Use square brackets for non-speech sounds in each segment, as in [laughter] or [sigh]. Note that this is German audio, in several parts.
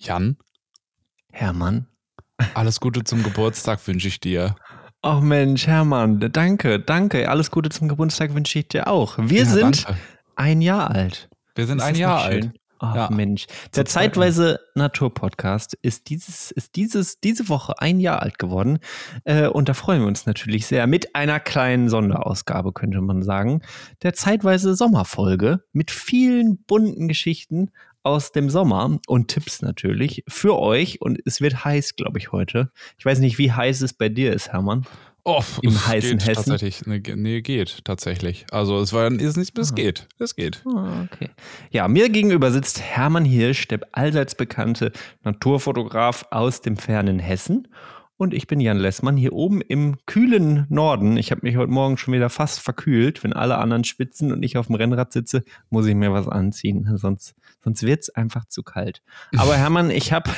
Jan, Hermann. alles Gute zum Geburtstag wünsche ich dir. Oh Mensch, Hermann, danke, danke. Alles Gute zum Geburtstag wünsche ich dir auch. Wir Ja, sind danke. ein Jahr alt. Wir sind Ist ein das Jahr alt. Oh Ja. Mensch. Der zweiten. zeitweise Naturpodcast ist dieses, ist dieses, diese Woche ein Jahr alt geworden. Äh, und da freuen wir uns natürlich sehr. Mit einer kleinen Sonderausgabe, könnte man sagen. Der zeitweise Sommerfolge mit vielen bunten Geschichten aus dem Sommer und Tipps natürlich für euch. Und es wird heiß, glaube ich, heute. Ich weiß nicht, wie heiß es bei dir ist, Hermann. Oh, Im es heißen geht Hessen? Tatsächlich. Nee, nee, geht tatsächlich. Also es war ist nicht, es Ah. geht. Es geht. Ah, okay. Ja, mir gegenüber sitzt Hermann Hirsch, der allseits bekannte Naturfotograf aus dem fernen Hessen. Und ich bin Jan Lessmann hier oben im kühlen Norden. Ich habe mich heute Morgen schon wieder fast verkühlt. Wenn alle anderen spitzen und ich auf dem Rennrad sitze, muss ich mir was anziehen. Sonst, sonst wird es einfach zu kalt. Aber [laughs] Hermann, ich habe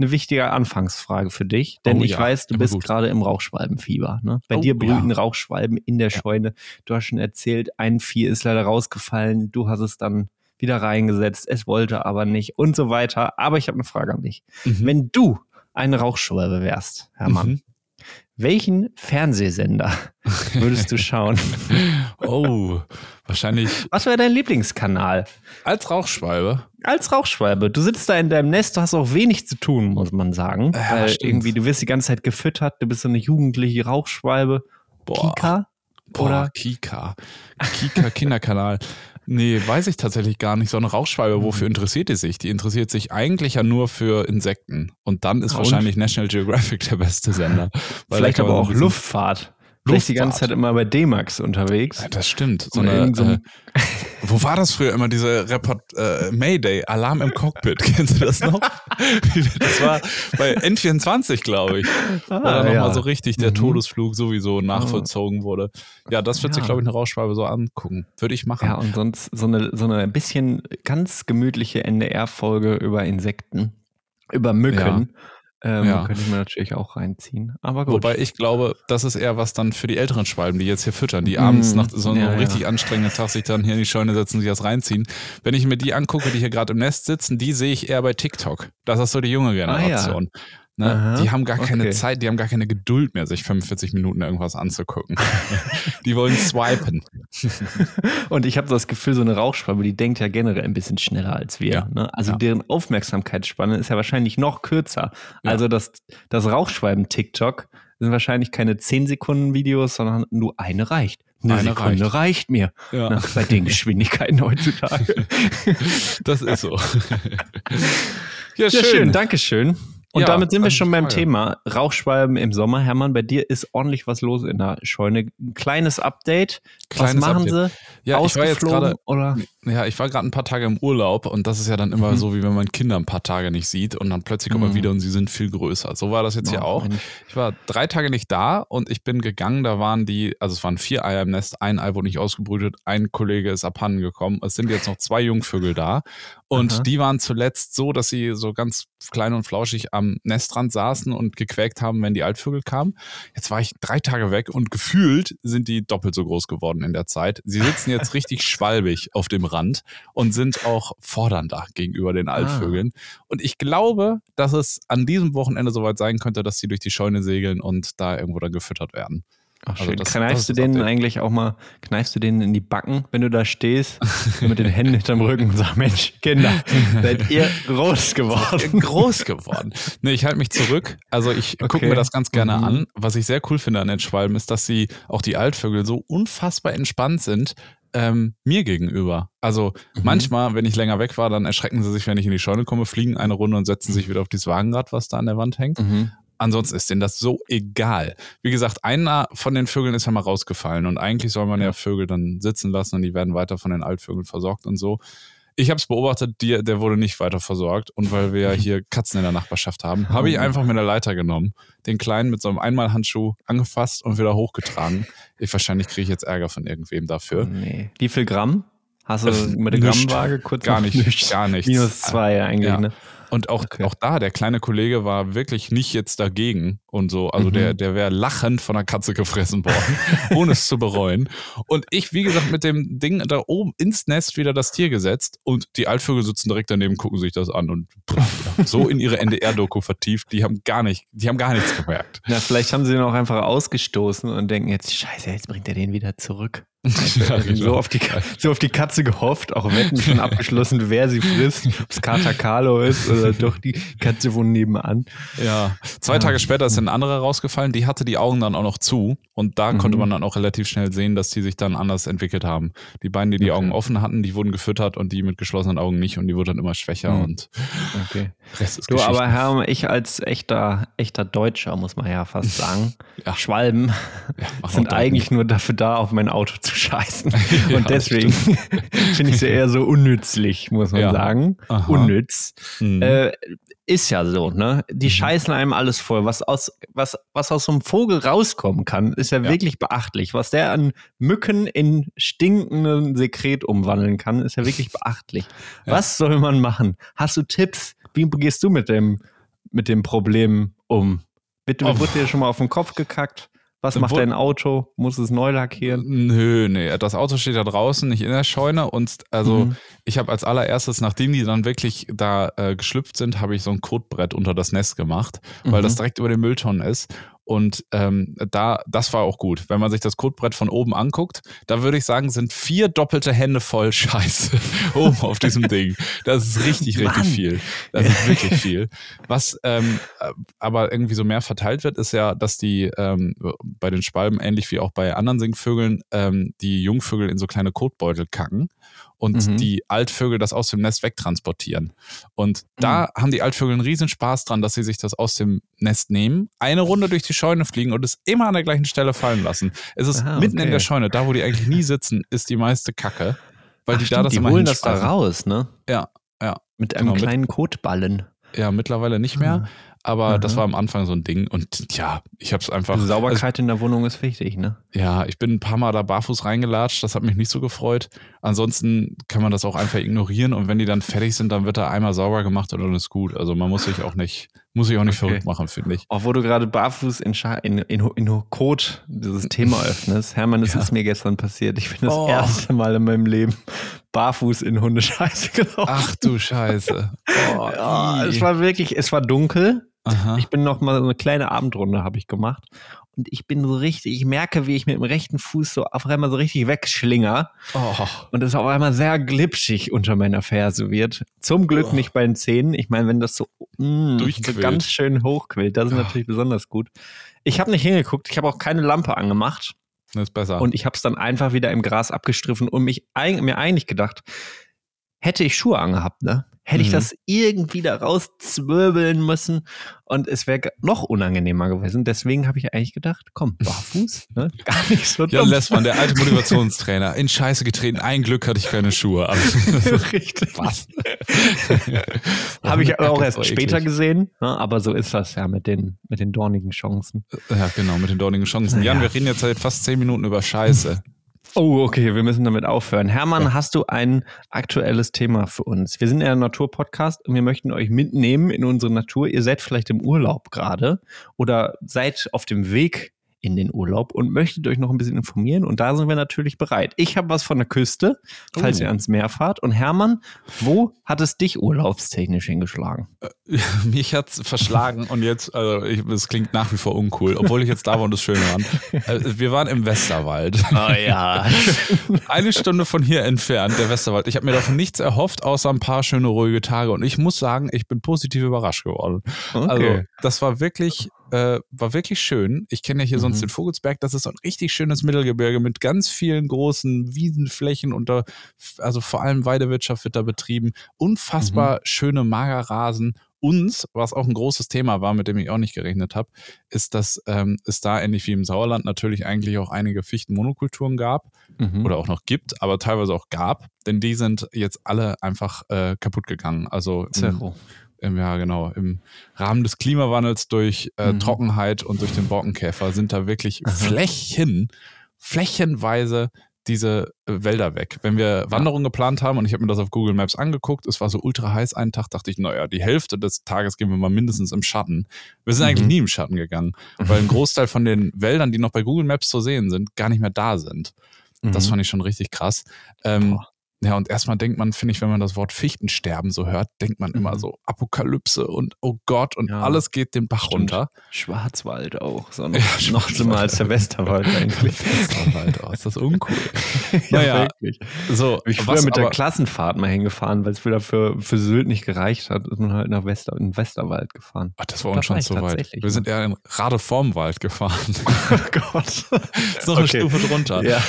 eine wichtige Anfangsfrage für dich. Denn Oh ich ja, weiß, du immer bist gerade im Rauchschwalbenfieber. Ne? Bei Oh dir ja. brüten Rauchschwalben in der Scheune. Du hast schon erzählt, ein Vieh ist leider rausgefallen. Du hast es dann wieder reingesetzt. Es wollte aber nicht und so weiter. Aber ich habe eine Frage an dich. Mhm. Wenn du eine Rauchschwalbe wärst, Hermann, Mhm. welchen Fernsehsender [laughs] würdest du schauen? Oh, wahrscheinlich Was wäre dein Lieblingskanal? als Rauchschwalbe. Als Rauchschwalbe. Du sitzt da in deinem Nest, du hast auch wenig zu tun, muss man sagen. Ja, weil stimmt. irgendwie, du wirst die ganze Zeit gefüttert, du bist so eine jugendliche Rauchschwalbe. Boah. Kika? Boah, Oder? Kika. Kika Kinderkanal. Nee, weiß ich tatsächlich gar nicht. So eine Rauchschwalbe, wofür Mhm. interessiert die sich? Die interessiert sich eigentlich ja nur für Insekten. Und dann ist Ah, wahrscheinlich National Geographic der beste Sender. [laughs] Vielleicht aber auch bisschen- Luftfahrt. Die ganze. Zeit immer bei D-Max unterwegs. Ja, das stimmt. So Oder eine, so äh, wo war das früher immer, diese Report, äh, Mayday, Alarm im Cockpit, [laughs] kennst du das noch? Das war bei N24, glaube ich. Ah, nochmal ja. so richtig der Mhm. Todesflug sowieso nachvollzogen wurde. Ja, das wird sich, Ja. glaube ich, eine Rauchschwalbe so angucken. Würde ich machen. Ja, und sonst so eine, so eine bisschen ganz gemütliche NDR-Folge über Insekten, über Mücken. Ähm, Ja. Könnte ich mir natürlich auch reinziehen. Aber gut. Wobei ich glaube, das ist eher was dann für die älteren Schwalben, die jetzt hier füttern, die abends Mm, nach so einem ja, ja. richtig anstrengenden Tag sich dann hier in die Scheune setzen und sich das reinziehen. Wenn ich mir die angucke, die hier gerade im Nest sitzen, die sehe ich eher bei TikTok. Das ist so die junge Generation. Ne? Aha, Die haben gar keine okay. Zeit, die haben gar keine Geduld mehr, sich 45 Minuten irgendwas anzugucken. [laughs] die wollen swipen. [laughs] Und ich habe das Gefühl, so eine Rauchschwalbe, die denkt ja generell ein bisschen schneller als wir. Ja. Ne? Also Ja. deren Aufmerksamkeitsspanne ist ja wahrscheinlich noch kürzer. Ja. Also das, das Rauchschwalben-TikTok sind wahrscheinlich keine 10 Sekunden Videos, sondern nur eine reicht. Eine, Eine Sekunde reicht, mir. Ja. Ne? Bei den Geschwindigkeiten heutzutage. [laughs] Das ist so. ja, Sehr schön, Dankeschön. Und Ja, damit sind wir schon beim. Thema Rauchschwalben im Sommer. Hermann, bei dir ist ordentlich was los in der Scheune. Ein kleines Update. Kleines was machen Update. sie? Ja, ich war jetzt Ausgeflogen gerade oder? Ja, ich war gerade ein paar Tage im Urlaub und das ist ja dann immer Mhm. so, wie wenn man Kinder ein paar Tage nicht sieht und dann plötzlich kommt man Mhm. wieder und sie sind viel größer. So war das jetzt hier Oh, auch. Mensch. Ich war drei Tage nicht da und ich bin gegangen, da waren die, also es waren vier Eier im Nest, ein Ei wurde nicht ausgebrütet, ein Kollege ist abhanden gekommen. Es sind jetzt noch zwei Jungvögel da und Aha. die waren zuletzt so, dass sie so ganz klein und flauschig am Nestrand saßen und gequäkt haben, wenn die Altvögel kamen. Jetzt war ich drei Tage weg und gefühlt sind die doppelt so groß geworden in der Zeit. Sie sitzen jetzt [laughs] richtig schwalbig auf dem Rand und sind auch fordernder gegenüber den Altvögeln. Und ich glaube, dass es an diesem Wochenende soweit sein könnte, dass sie durch die Scheune segeln und da irgendwo dann gefüttert werden. Ach, Also schön. das- das kneifst ist du das denen eigentlich auch mal, kneifst du denen in die Backen, wenn du da stehst, mit den Händen hinterm Rücken und sagst, Mensch, Kinder, [laughs] seid ihr groß geworden? groß geworden. Nee, ich halte mich zurück. Also ich [laughs] gucke Okay. mir das ganz gerne Mhm. an. Was ich sehr cool finde an den Schwalben ist, dass sie auch die Altvögel so unfassbar entspannt sind. Ähm, mir gegenüber. Also Mhm. manchmal, wenn ich länger weg war, dann erschrecken sie sich, wenn ich in die Scheune komme, fliegen eine Runde und setzen sich wieder auf dieses Wagenrad, was da an der Wand hängt. Mhm. Ansonsten ist denen das so egal. Wie gesagt, einer von den Vögeln ist ja mal rausgefallen und eigentlich soll man ja. Vögel dann sitzen lassen und die werden weiter von den Altvögeln versorgt und so. Ich habe es beobachtet, die, der wurde nicht weiter versorgt und weil wir ja [laughs] hier Katzen in der Nachbarschaft haben, habe ich Oh. einfach mit der Leiter genommen, den Kleinen mit so einem Einmalhandschuh angefasst und wieder hochgetragen. Ich wahrscheinlich kriege ich jetzt Ärger von irgendwem dafür. Nee. Wie viel Gramm Hast du mit der Grammwaage kurz gar nicht, gar nichts. Minus zwei eigentlich, Ja. ne? Und auch, Okay. auch da, der kleine Kollege war wirklich nicht jetzt dagegen und so. Also Mhm. der, der wäre lachend von einer Katze gefressen worden, [laughs] ohne es zu bereuen. Und ich, wie gesagt, mit dem Ding da oben ins Nest wieder das Tier gesetzt und die Altvögel sitzen direkt daneben, gucken sich das an und so in ihre NDR-Doku vertieft. Die haben gar nicht, die haben gar nichts gemerkt. Na, vielleicht haben sie ihn auch einfach ausgestoßen und denken jetzt, scheiße, jetzt bringt er den wieder zurück. Ja, genau. so, auf die, so auf die Katze gehofft, auch Wetten schon abgeschlossen, wer sie frisst, ob es Kater Carlo ist oder doch die Katze von nebenan. Ja, zwei Ja. Tage später ist eine andere rausgefallen, die hatte die Augen dann auch noch zu und da konnte Mhm. man dann auch relativ schnell sehen, dass die sich dann anders entwickelt haben. Die beiden, die die Okay. Augen offen hatten, die wurden gefüttert und die mit geschlossenen Augen nicht und die wurden dann immer schwächer Mhm. und Okay. Rest ist Du, aber Herr, ich als echter, echter Deutscher, muss man ja fast [laughs] sagen, Ja. Schwalben ja, sind eigentlich nur dafür da, auf mein Auto zu scheißen. [laughs] Ja, Und deswegen [laughs] finde ich sie eher so unnützlich, muss man Ja. sagen. Aha. Unnütz. Mhm. Äh, ist ja so, ne? Die Mhm. scheißen einem alles voll. Was aus, was, was aus so einem Vogel rauskommen kann, ist ja, Ja. wirklich beachtlich. Was der an Mücken in stinkenden Sekret umwandeln kann, ist ja wirklich [laughs] beachtlich. Was soll man machen? Hast du Tipps? Wie gehst du mit dem, mit dem Problem um? Bitte, Oh. wurde dir schon mal auf den Kopf gekackt? Was macht dein Auto? Muss es neu lackieren? Nö, nee, das Auto steht da draußen, nicht in der Scheune und also Mhm. ich habe als allererstes, nachdem die dann wirklich da äh, geschlüpft sind, habe ich so ein Kotbrett unter das Nest gemacht, weil Mhm. das direkt über den Mülltonnen ist und ähm, da, das war auch gut. Wenn man sich das Kotbrett von oben anguckt, da würde ich sagen, sind vier doppelte Hände voll [laughs] Scheiße oben auf diesem [laughs] Ding. Das ist richtig, richtig Mann. viel. Das ist wirklich viel. Was ähm, äh, aber irgendwie so mehr verteilt wird, ist ja, dass die ähm, bei den Schwalben, ähnlich wie auch bei anderen Singvögeln, ähm, die Jungvögel in so kleine Kotbeutel kacken und Mhm. die Altvögel das aus dem Nest wegtransportieren. Und da Mhm. haben die Altvögel einen riesen Spaß dran, dass sie sich das aus dem Nest nehmen, eine Runde durch die Scheune fliegen und es immer an der gleichen Stelle fallen lassen. Es ist Ah, mitten in okay. der Scheune, da wo die eigentlich nie sitzen, ist die meiste Kacke. Weil Ach, die da stimmt, das die holen das da raus, ne? Ja, ja. Mit einem Genau, mit- kleinen Kotballen. Ja, mittlerweile nicht mehr. Aber das Aha. war am Anfang so ein Ding. Und ja, ich habe es einfach. Also Sauberkeit in der Wohnung ist wichtig, ne? Also, ja, ich bin ein paar Mal da barfuß reingelatscht. Das hat mich nicht so gefreut. Ansonsten kann man das auch einfach ignorieren. Und wenn die dann fertig sind, dann wird da einmal sauber gemacht und dann ist gut. Also man muss sich auch nicht, muss sich auch nicht Okay. verrückt machen, finde ich. Auch wo du gerade barfuß in, Scha in, in, in Code dieses Thema öffnest. Hermann, das Ja. ist mir gestern passiert. Ich bin das Oh. erste Mal in meinem Leben barfuß in Hundescheiße gelaufen. Ach du Scheiße. [laughs] Oh, Ja, es war wirklich, es war dunkel. Aha. Ich bin noch mal so eine kleine Abendrunde habe ich gemacht. Und ich bin so richtig, ich merke, wie ich mit dem rechten Fuß so auf einmal so richtig wegschlinger. oh. Und es auf einmal sehr glitschig unter meiner Ferse wird. Zum Glück Oh. nicht bei den Zähnen. Ich meine, wenn das so, mm, so ganz schön hochquillt, das ist Ja. natürlich besonders gut. Ich habe nicht hingeguckt, ich habe auch keine Lampe angemacht Das ist besser. und ich habe es dann einfach wieder im Gras abgestriffen und mich mir eigentlich gedacht, hätte ich Schuhe angehabt, ne? Hätte ich Mhm. das irgendwie da rauszwirbeln müssen und es wäre noch unangenehmer gewesen. Deswegen habe ich eigentlich gedacht, komm, barfuß, [laughs] ne? Gar nicht so Jan dumm. Lessmann, der alte Motivationstrainer, [laughs] in Scheiße getreten. Ein Glück hatte ich keine Schuhe an. [laughs] Richtig. Was? Habe ich auch erst später eklig. gesehen, ne? aber so ist das ja mit den, mit den dornigen Chancen. Ja, genau, mit den dornigen Chancen. Jan, Ja. wir reden jetzt seit fast zehn Minuten über Scheiße. Oh, okay, wir müssen damit aufhören. Hermann, hast du ein aktuelles Thema für uns? Wir sind ja ein Naturpodcast und wir möchten euch mitnehmen in unsere Natur. Ihr seid vielleicht im Urlaub gerade oder seid auf dem Weg in den Urlaub und möchtet euch noch ein bisschen informieren und da sind wir natürlich bereit. Ich habe was von der Küste, falls Oh. ihr ans Meer fahrt. Und Hermann, wo hat es dich urlaubstechnisch hingeschlagen? [laughs] Mich hat's verschlagen und jetzt, also es klingt nach wie vor uncool, obwohl ich jetzt da war und es schön war. Äh, Wir waren im Westerwald. Oh ja. [laughs] Eine Stunde von hier entfernt, der Westerwald. Ich habe mir davon nichts erhofft, außer ein paar schöne, ruhige Tage. Und ich muss sagen, ich bin positiv überrascht geworden. Also, Okay. das war wirklich, äh, war wirklich schön. Ich kenne ja hier sonst Mhm. den Vogelsberg. Das ist so ein richtig schönes Mittelgebirge mit ganz vielen großen Wiesenflächen und da, also vor allem Weidewirtschaft wird da betrieben. Unfassbar Mhm. schöne Magerrasen. Und, was auch ein großes Thema war, mit dem ich auch nicht gerechnet habe, ist, dass ähm, es da ähnlich wie im Sauerland natürlich eigentlich auch einige Fichtenmonokulturen gab Mhm. oder auch noch gibt, aber teilweise auch gab, denn die sind jetzt alle einfach äh, kaputt gegangen. Also Zerro. im, ja genau, im Rahmen des Klimawandels durch äh, Mhm. Trockenheit und durch den Borkenkäfer sind da wirklich Aha. Flächen, flächenweise diese äh, Wälder weg. Wenn wir Wanderungen geplant haben und ich habe mir das auf Google Maps angeguckt, es war so ultra heiß einen Tag, dachte ich, naja, die Hälfte des Tages gehen wir mal mindestens im Schatten. Wir sind mhm. eigentlich nie im Schatten gegangen, weil ein Großteil von den Wäldern, die noch bei Google Maps zu sehen sind, gar nicht mehr da sind. Mhm. Das fand ich schon richtig krass. Ähm, ja, und erstmal denkt man, finde ich, wenn man das Wort Fichtensterben so hört, denkt man mhm. immer so Apokalypse und oh Gott und ja, alles geht den Bach stimmt. runter. Schwarzwald auch, so [laughs] noch, ja, noch schlimmer als der Westerwald eigentlich. [laughs] Westerwald, oh, ist das uncool. [laughs] naja, wirklich. So, ich früher mit der Klassenfahrt mal hingefahren, weil es wieder für, für Sylt nicht gereicht hat, ist man halt nach Wester, in Westerwald gefahren. Ach, das war uns schon zu weit. Wir sind eher in Radevormwald gefahren. Oh Gott. ist noch eine okay. Stufe drunter. Ja.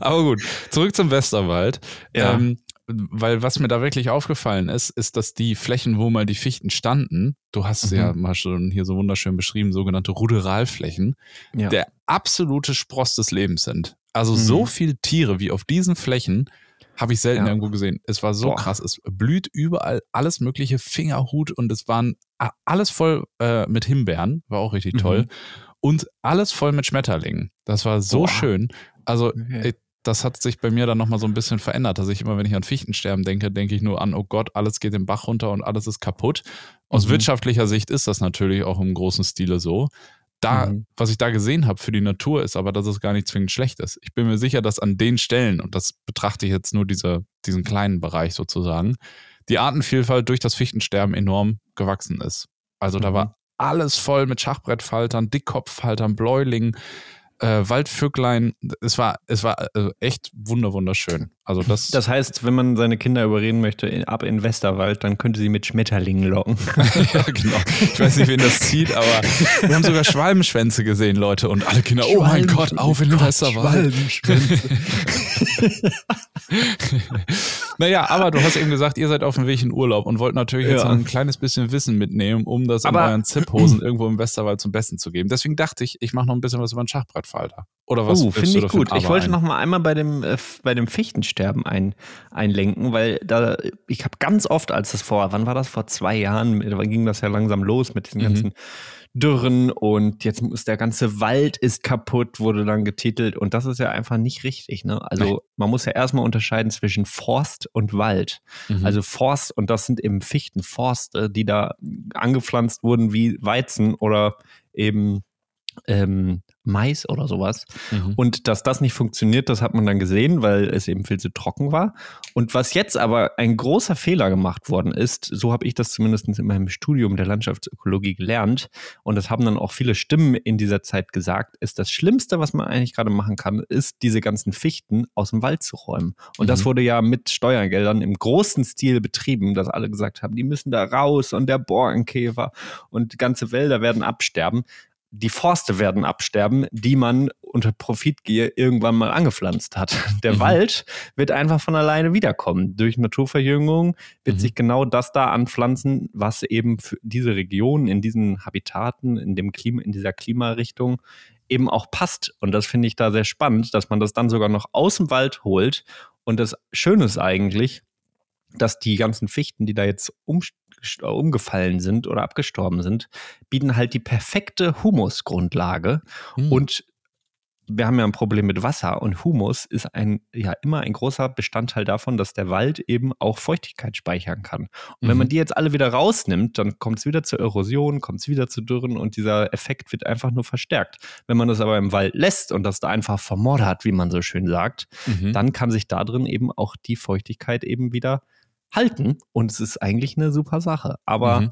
aber gut, zurück zum Westerwald halt. Ja. Ähm, weil was mir da wirklich aufgefallen ist, ist, dass die Flächen, wo mal die Fichten standen, du hast mhm. ja mal schon hier so wunderschön beschrieben, sogenannte Ruderalflächen, ja. der absolute Spross des Lebens sind. Also mhm. so viele Tiere wie auf diesen Flächen habe ich selten ja. irgendwo gesehen. Es war so Boah. krass. Es blüht überall alles mögliche, Fingerhut und es waren alles voll äh, mit Himbeeren, war auch richtig toll. Mhm. Und alles voll mit Schmetterlingen. Das war so Boah. schön. Also okay das hat sich bei mir dann nochmal so ein bisschen verändert, dass ich immer, wenn ich an Fichtensterben denke, denke ich nur an, oh Gott, alles geht den Bach runter und alles ist kaputt. Aus mhm. wirtschaftlicher Sicht ist das natürlich auch im großen Stile so. Da, mhm. was ich da gesehen habe für die Natur, ist aber, dass es gar nicht zwingend schlecht ist. Ich bin mir sicher, dass an den Stellen, und das betrachte ich jetzt nur diese, diesen kleinen Bereich sozusagen, die Artenvielfalt durch das Fichtensterben enorm gewachsen ist. Also mhm. da war alles voll mit Schachbrettfaltern, Dickkopffaltern, Bläulingen, äh, Waldvöglein, es war, es war also echt wunder wunderschön. Also das, das heißt, wenn man seine Kinder überreden möchte, in, ab in Westerwald, dann könnte sie mit Schmetterlingen locken. [laughs] ja, genau. Ich weiß nicht, wen das zieht, aber wir haben sogar Schwalbenschwänze gesehen, Leute. Und alle Kinder, oh mein Gott, auf in den Westerwald. [laughs] naja, aber du hast eben gesagt, ihr seid auf dem Weg in Urlaub und wollt natürlich ja. jetzt ein kleines bisschen Wissen mitnehmen, um das aber, in euren Zipphosen irgendwo im Westerwald zum Besten zu geben. Deswegen dachte ich, ich mache noch ein bisschen was über den Schachbrettfalter. Oder was? Oh, finde ich gut. Ich wollte noch mal einmal bei dem, äh, bei dem Fichtensterben ein, einlenken, weil da, ich habe ganz oft, als das vor, wann war das? Vor zwei Jahren, da ging das ja langsam los mit diesen mhm. ganzen Dürren und jetzt ist der ganze Wald ist kaputt, wurde dann getitelt und das ist ja einfach nicht richtig. Ne? Also Nein. man muss ja erstmal unterscheiden zwischen Forst und Wald. Mhm. Also Forst und das sind eben Fichtenforste, die da angepflanzt wurden wie Weizen oder eben ähm, Mais oder sowas. Mhm. Und dass das nicht funktioniert, das hat man dann gesehen, weil es eben viel zu trocken war. Und was jetzt aber ein großer Fehler gemacht worden ist, so habe ich das zumindest in meinem Studium der Landschaftsökologie gelernt, und das haben dann auch viele Stimmen in dieser Zeit gesagt, ist das Schlimmste, was man eigentlich gerade machen kann, ist, diese ganzen Fichten aus dem Wald zu räumen. Und mhm. das wurde ja mit Steuergeldern im großen Stil betrieben, dass alle gesagt haben, die müssen da raus und der Borkenkäfer und ganze Wälder werden absterben die Forste werden absterben, die man unter Profitgier irgendwann mal angepflanzt hat. [laughs] Der mhm. Wald wird einfach von alleine wiederkommen. Durch Naturverjüngung wird mhm. sich genau das da anpflanzen, was eben für diese Region in diesen Habitaten, in dem Klima, in dieser Klimarichtung eben auch passt. Und das finde ich da sehr spannend, dass man das dann sogar noch aus dem Wald holt. Und das Schöne ist eigentlich, dass die ganzen Fichten, die da jetzt um, umgefallen sind oder abgestorben sind, bieten halt die perfekte Humusgrundlage. Mhm. Und wir haben ja ein Problem mit Wasser und Humus ist ein, ja, immer ein großer Bestandteil davon, dass der Wald eben auch Feuchtigkeit speichern kann. Und mhm. wenn man mhm. die jetzt alle wieder rausnimmt, dann kommt es wieder zur Erosion, kommt es wieder zu Dürren und dieser Effekt wird einfach nur verstärkt. Wenn man das aber im Wald lässt und das da einfach vermoddert, wie man so schön sagt, mhm. dann kann sich da drin eben auch die Feuchtigkeit eben wieder halten und es ist eigentlich eine super Sache. Aber mhm.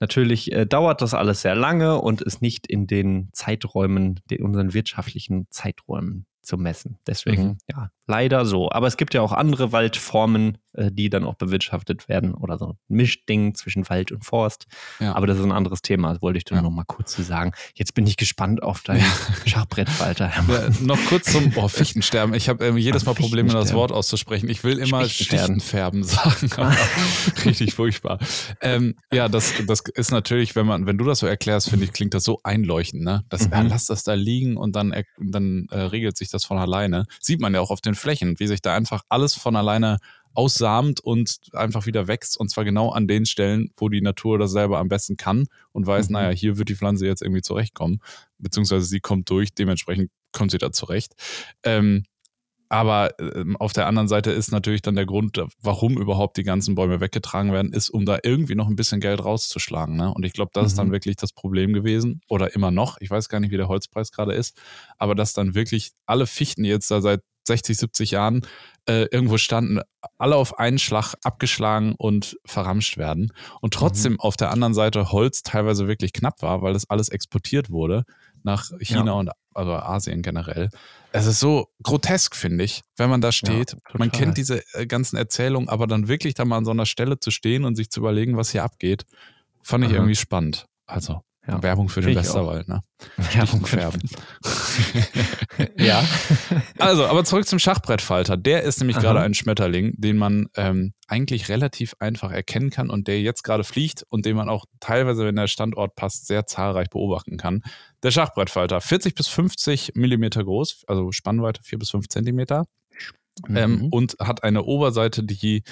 natürlich äh, dauert das alles sehr lange und ist nicht in den Zeiträumen, in unseren wirtschaftlichen Zeiträumen zu messen. Deswegen, mhm. ja, leider so. Aber es gibt ja auch andere Waldformen, äh, die dann auch bewirtschaftet werden oder so ein Mischding zwischen Wald und Forst. Ja. Aber das ist ein anderes Thema, das wollte ich dir ja. noch mal kurz zu sagen. Jetzt bin ich gespannt auf dein ja. Schachbrettfalter. [laughs] Ja, noch kurz zum oh, Fichtensterben. Ich habe ähm, jedes Mal Probleme, das Wort auszusprechen. Ich will immer Fichtenfärben sagen. [laughs] [laughs] Richtig furchtbar. Ähm, ja, das, das ist natürlich, wenn man, wenn du das so erklärst, finde ich, klingt das so einleuchtend. Ne? Das, mhm. lass das da liegen und dann, dann äh, regelt sich das von alleine. Sieht man ja auch auf den Flächen, wie sich da einfach alles von alleine aussamt und einfach wieder wächst. Und zwar genau an den Stellen, wo die Natur das selber am besten kann und weiß, mhm. naja, hier wird die Pflanze jetzt irgendwie zurechtkommen. Beziehungsweise sie kommt durch, dementsprechend kommt sie da zurecht. Ähm, Aber äh, auf der anderen Seite ist natürlich dann der Grund, warum überhaupt die ganzen Bäume weggetragen werden, ist, um da irgendwie noch ein bisschen Geld rauszuschlagen. Ne? Und ich glaube, das mhm. ist dann mhm. wirklich das Problem gewesen oder immer noch. Ich weiß gar nicht, wie der Holzpreis gerade ist, aber dass dann wirklich alle Fichten, jetzt da seit 60, 70 Jahren äh, irgendwo standen, alle auf einen Schlag abgeschlagen und verramscht werden. Und trotzdem mhm. auf der anderen Seite Holz teilweise wirklich knapp war, weil das alles exportiert wurde nach China ja. und also Asien generell. Es ist so grotesk, finde ich, wenn man da steht. Ja, man kennt diese äh, ganzen Erzählungen, aber dann wirklich da mal an so einer Stelle zu stehen und sich zu überlegen, was hier abgeht, fand ich Aha. irgendwie spannend. Also ja. Werbung für den Westerwald, ne? [laughs] Werbung färben. [laughs] ja. Also, aber zurück zum Schachbrettfalter. Der ist nämlich gerade ein Schmetterling, den man ähm, eigentlich relativ einfach erkennen kann und der jetzt gerade fliegt und den man auch teilweise, wenn der Standort passt, sehr zahlreich beobachten kann. Der Schachbrettfalter, 40 bis 50 Millimeter groß, also Spannweite 4 bis 5 Zentimeter. Mhm. Ähm, und hat eine Oberseite, die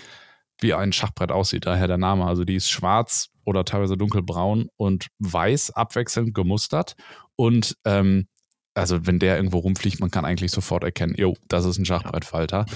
wie ein Schachbrett aussieht, daher der Name. Also die ist schwarz oder teilweise dunkelbraun und weiß abwechselnd gemustert. Und ähm, also wenn der irgendwo rumfliegt, man kann eigentlich sofort erkennen, jo, das ist ein Schachbrettfalter.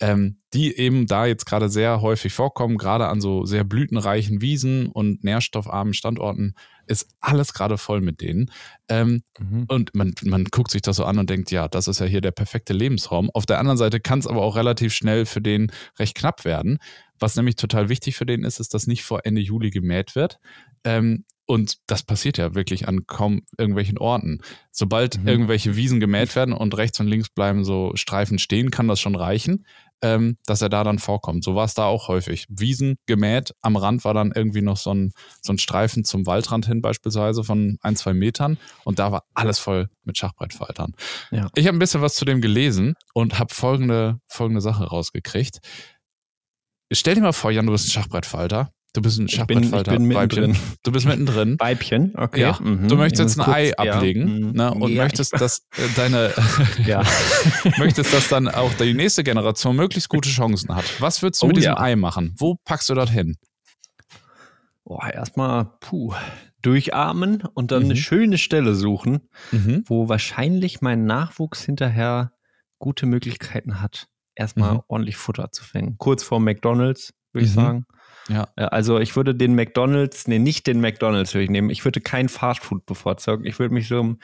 Ähm, die eben da jetzt gerade sehr häufig vorkommen, gerade an so sehr blütenreichen Wiesen und nährstoffarmen Standorten, ist alles gerade voll mit denen. Ähm, mhm. Und man, man guckt sich das so an und denkt, ja, das ist ja hier der perfekte Lebensraum. Auf der anderen Seite kann es aber auch relativ schnell für den recht knapp werden, was nämlich total wichtig für den ist, ist, dass nicht vor Ende Juli gemäht wird. Ähm, und das passiert ja wirklich an kaum irgendwelchen Orten. Sobald mhm. irgendwelche Wiesen gemäht werden und rechts und links bleiben so Streifen stehen, kann das schon reichen, ähm, dass er da dann vorkommt. So war es da auch häufig. Wiesen gemäht, am Rand war dann irgendwie noch so ein, so ein Streifen zum Waldrand hin, beispielsweise von ein, zwei Metern. Und da war alles voll mit Schachbrettfaltern. Ja. Ich habe ein bisschen was zu dem gelesen und habe folgende, folgende Sache rausgekriegt. Stell dir mal vor, Jan, du bist ein Schachbrettfalter. Du bist ein Schachbrettfalter. Ich bin, ich bin mittendrin. Du bist mittendrin. [laughs] Weibchen, okay. Ja. Mhm. Du möchtest jetzt ein Ei ablegen ja. ne, und ja. möchtest, dass äh, deine [laughs] ja. [laughs] möchtest, dass dann auch die nächste Generation möglichst gute Chancen hat. Was würdest du oh, mit diesem Ei machen? Wo packst du das hin? Boah, erstmal, puh, durchatmen und dann mhm. eine schöne Stelle suchen, mhm. wo wahrscheinlich mein Nachwuchs hinterher gute Möglichkeiten hat erstmal mhm. ordentlich Futter zu fängen. Kurz vor McDonalds, würde mhm. ich sagen. Ja. Also ich würde den McDonalds, nee, nicht den McDonalds würde ich nehmen. Ich würde kein Fastfood bevorzugen. Ich würde mich so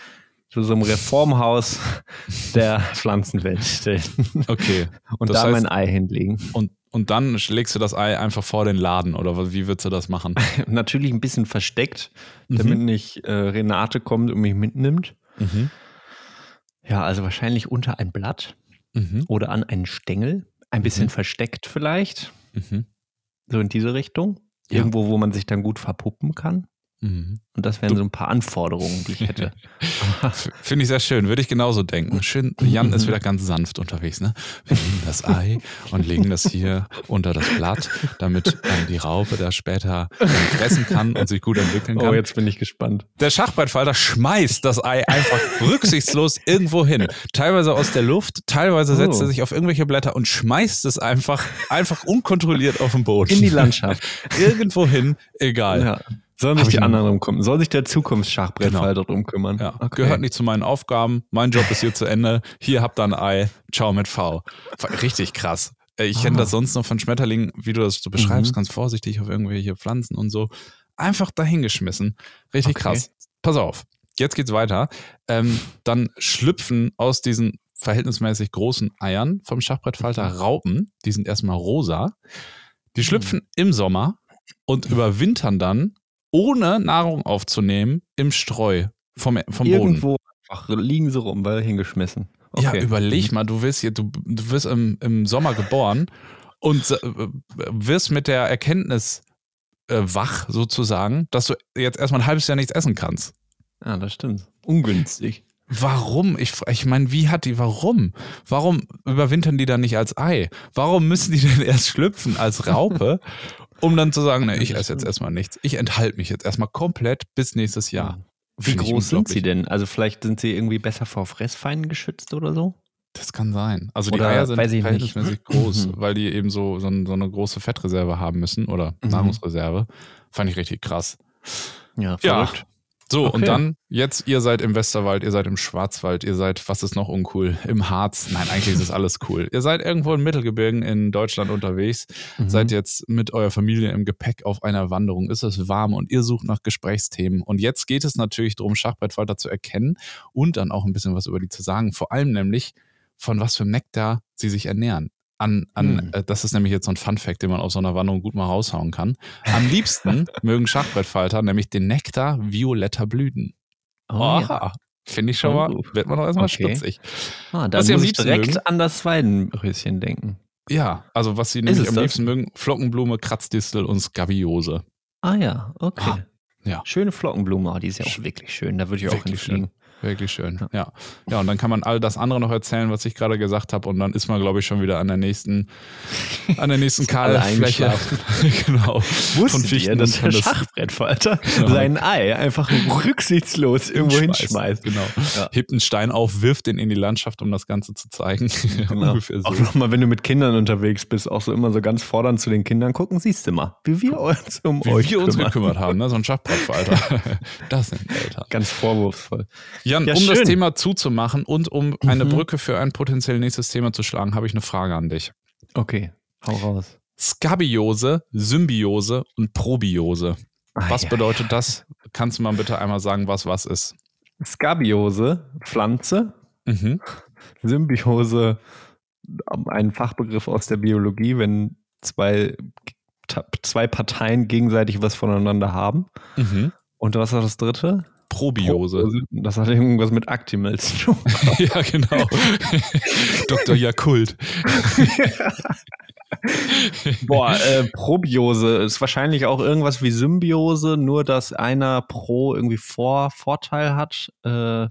zu so einem Reformhaus [laughs] der Pflanzenwelt stellen. Okay. [laughs] Und da heißt, mein Ei hinlegen. Und, und dann legst du das Ei einfach vor den Laden oder wie würdest du das machen? [laughs] Natürlich ein bisschen versteckt, damit mhm. nicht äh, Renate kommt und mich mitnimmt. Mhm. Ja, also wahrscheinlich unter ein Blatt mhm. oder an einen Stängel, ein bisschen mhm. versteckt vielleicht, mhm. so in diese Richtung. Irgendwo, wo man sich dann gut verpuppen kann. Mhm. Und das wären du, so ein paar Anforderungen, die ich hätte. [laughs] Finde ich sehr schön, würde ich genauso denken. Schön, Jan ist wieder ganz sanft unterwegs. Ne? Wir nehmen das Ei und legen das hier unter das Blatt, damit dann die Raupe da später fressen kann und sich gut entwickeln kann. Oh, jetzt bin ich gespannt. Der Schachbrettfalter schmeißt das Ei einfach rücksichtslos irgendwo hin. Teilweise aus der Luft, teilweise setzt oh. er sich auf irgendwelche Blätter und schmeißt es einfach, einfach unkontrolliert auf den Boden. In die Landschaft. [laughs] Irgendwo hin, egal. Ja. Sollen sich die anderen drum kümmern? Soll sich der Zukunftsschachbrettfalter genau. drum kümmern? Ja. Okay. Gehört nicht zu meinen Aufgaben. Mein Job ist hier zu Ende. Hier habt ihr ein Ei. Ciao mit V. Richtig krass. Ich kenne das ah. sonst noch von Schmetterlingen, wie du das so beschreibst, mhm. ganz vorsichtig auf irgendwelche Pflanzen und so. Einfach dahingeschmissen. Richtig okay. krass. Pass auf. Jetzt geht's weiter. Ähm, dann schlüpfen aus diesen verhältnismäßig großen Eiern vom Schachbrettfalter mhm. Raupen. Die sind erstmal rosa. Die schlüpfen mhm. im Sommer und überwintern dann ohne Nahrung aufzunehmen im Streu vom, vom Irgendwo Boden. einfach liegen sie rum, weil hingeschmissen. Okay. Ja, überleg mal, du wirst, hier, du, du wirst im, im Sommer geboren und äh, wirst mit der Erkenntnis äh, wach sozusagen, dass du jetzt erstmal ein halbes Jahr nichts essen kannst. Ja, das stimmt. Ungünstig. Warum? Ich, ich meine, wie hat die, warum? Warum überwintern die dann nicht als Ei? Warum müssen die [laughs] denn erst schlüpfen als Raupe um dann zu sagen, ne, ich esse jetzt erstmal nichts. Ich enthalte mich jetzt erstmal komplett bis nächstes Jahr. Wie groß sind sie denn? Also vielleicht sind sie irgendwie besser vor Fressfeinden geschützt oder so? Das kann sein. Also die Eier sind verhältnismäßig groß, mhm. weil die eben so, so, so, eine große Fettreserve haben müssen oder mhm. Nahrungsreserve. Fand ich richtig krass. Ja, verrückt. Ja. So, Okay. und dann, jetzt, ihr seid im Westerwald, ihr seid im Schwarzwald, ihr seid, was ist noch uncool? Im Harz. Nein, eigentlich ist es alles cool. Ihr seid irgendwo in Mittelgebirgen in Deutschland unterwegs, Mhm. seid jetzt mit eurer Familie im Gepäck auf einer Wanderung, ist es warm und ihr sucht nach Gesprächsthemen. Und jetzt geht es natürlich darum, Schachbrettfalter zu erkennen und dann auch ein bisschen was über die zu sagen. Vor allem nämlich, von was für Nektar sie sich ernähren. An, an, Hm. äh, das ist nämlich jetzt so ein Fun-Fact, den man auf so einer Wanderung gut mal raushauen kann. Am liebsten [laughs] mögen Schachbrettfalter nämlich den Nektar violetter Blüten. Oh, ja. Finde ich schon mal, Oh. wird man doch erstmal Okay. stutzig. Ah, da Was Sie am muss ich direkt mögen? an das Weidenröschen denken. Ja, also was sie nämlich am das? liebsten mögen, Flockenblume, Kratzdistel und Skabiose. Ah ja, okay. Ah, ja. Schöne Flockenblume, oh, die ist ja auch wirklich schön. Da würde ich auch hinfliegen. Wirklich schön. Ja. Ja. ja. und dann kann man all das andere noch erzählen, was ich gerade gesagt habe, und dann ist man, glaube ich, schon wieder an der nächsten, an der nächsten [laughs] Kahlfläche. [laughs] genau. Wusstet ihr, dass der Schachbrettfalter Ja. sein Ei einfach rücksichtslos irgendwo hinschmeißt? Genau. Ja. Hebt einen Stein auf, wirft den in die Landschaft, um das Ganze zu zeigen. [laughs] Genau. Ungefähr so. Auch nochmal, wenn du mit Kindern unterwegs bist, auch so immer so ganz fordernd zu den Kindern gucken, siehst du mal, wie wir uns um Wie euch wir uns gekümmert haben, ne? so ein Schachbrettfalter. das sind Eltern. Ganz vorwurfsvoll. Jan, Ja, um das schön. Thema zuzumachen und um eine Mhm. Brücke für ein potenziell nächstes Thema zu schlagen, habe ich eine Frage an dich. Okay, hau raus. Skabiose, Symbiose und Probiose. Was Ah, ja, bedeutet das? Kannst du mal bitte einmal sagen, was was ist? Skabiose, Pflanze, Mhm. Symbiose, ein Fachbegriff aus der Biologie, wenn zwei, zwei Parteien gegenseitig was voneinander haben. Mhm. Und was war das dritte? Probiose. Das hat irgendwas mit Actimels zu tun. [laughs] ja, genau. [laughs] Dr. Jakult. Boah, äh, Probiose ist wahrscheinlich auch irgendwas wie Symbiose, nur dass einer pro irgendwie Vor Vorteil hat. Äh,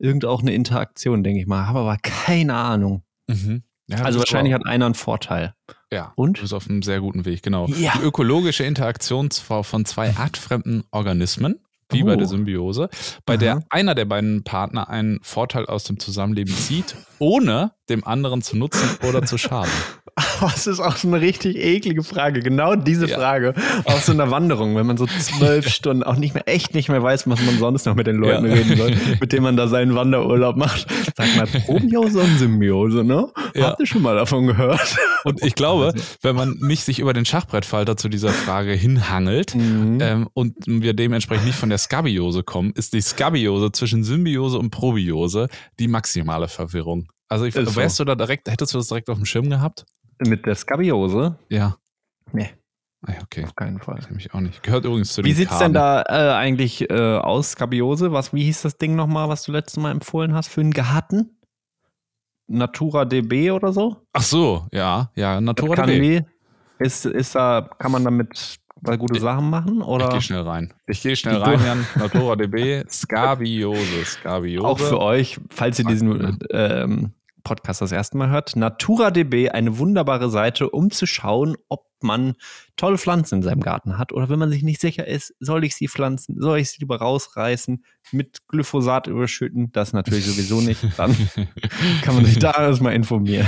irgend auch eine Interaktion, denke ich mal. Habe aber keine Ahnung. Mhm. Ja, also wahrscheinlich hat einer einen Vorteil. Ja, Und? du bist auf einem sehr guten Weg, genau. Ja. Die ökologische Interaktion von zwei artfremden Organismen, wie bei Oh. der Symbiose, bei der Aha. einer der beiden Partner einen Vorteil aus dem Zusammenleben zieht, ohne dem anderen zu nutzen oder zu schaden. [laughs] [laughs] Das ist auch so eine richtig eklige Frage. Genau diese Ja. Frage auf so einer Wanderung, wenn man so zwölf [laughs] Stunden auch nicht mehr, echt nicht mehr weiß, was man sonst noch mit den Leuten Ja. reden soll, [laughs] mit denen man da seinen Wanderurlaub macht. Sag mal, Probiose und Symbiose, ne? Ja. Habt ihr schon mal davon gehört? Und ich glaube, wenn man nicht sich über den Schachbrettfalter zu dieser Frage hinhangelt Mhm. ähm, und wir dementsprechend nicht von der Skabiose kommen, ist die Skabiose zwischen Symbiose und Probiose die maximale Verwirrung. Also ich, Ist so. wärst du da direkt, hättest du das direkt auf dem Schirm gehabt? Mit der Skabiose? Ja. Nee, Ah, okay. auf keinen Fall. Nämlich auch nicht. Gehört übrigens zu Wie den sieht's denn da äh, eigentlich äh, aus, Skabiose? Was, wie hieß das Ding nochmal, was du letztes Mal empfohlen hast für einen Garten? Natura DB oder so? Ach so, ja, ja, Natura kann DB. ist, ist da, kann man damit gute Ich- Sachen machen? Ich Oder gehe schnell rein. Ich gehe schnell rein, Jan. Natura DB, Skabiose, Skabiose. auch für euch, falls ihr diesen ähm, Podcast das erste Mal hört, Natura DB, eine wunderbare Seite, um zu schauen, ob man tolle Pflanzen in seinem Garten hat oder wenn man sich nicht sicher ist, soll ich sie pflanzen, soll ich sie lieber rausreißen, mit Glyphosat überschütten, das natürlich sowieso nicht, dann [laughs] kann man sich da erstmal informieren.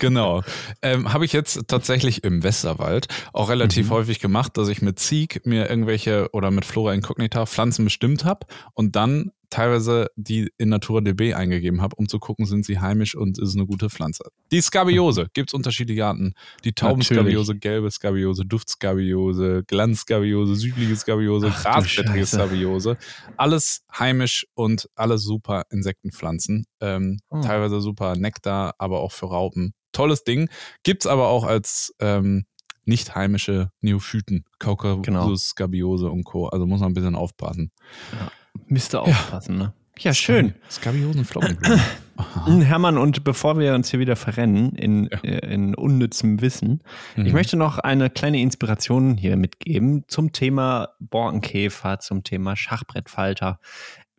Genau. Ähm, Habe ich jetzt tatsächlich im Westerwald auch relativ Mhm. häufig gemacht, dass ich mit Zieg mir irgendwelche oder mit Flora Incognita Pflanzen bestimmt habe und dann teilweise die in Natura DB eingegeben habe, um zu gucken, sind sie heimisch und ist es eine gute Pflanze. Die Skabiose, gibt es unterschiedliche Arten. Die Taubenskabiose, gelbe Skabiose, Duftskabiose, Glanzskabiose, südliche Skabiose, grasblättrige. Skabiose. Alles heimisch und alles super Insektenpflanzen. Ähm, Oh. Teilweise super Nektar, aber auch für Raupen. Tolles Ding. Gibt's aber auch als ähm, nicht heimische Neophyten, Caucasus, Genau. Skabiose und Co. Also muss man ein bisschen aufpassen. Müsste aufpassen, ne? Ja, schön. Skabiosen, Flockenblumen. [clears throat] Aha. Hm, Hermann, und bevor wir uns hier wieder verrennen in, Ja. äh, in unnützem Wissen, Mhm. ich möchte noch eine kleine Inspiration hier mitgeben zum Thema Borkenkäfer, zum Thema Schachbrettfalter.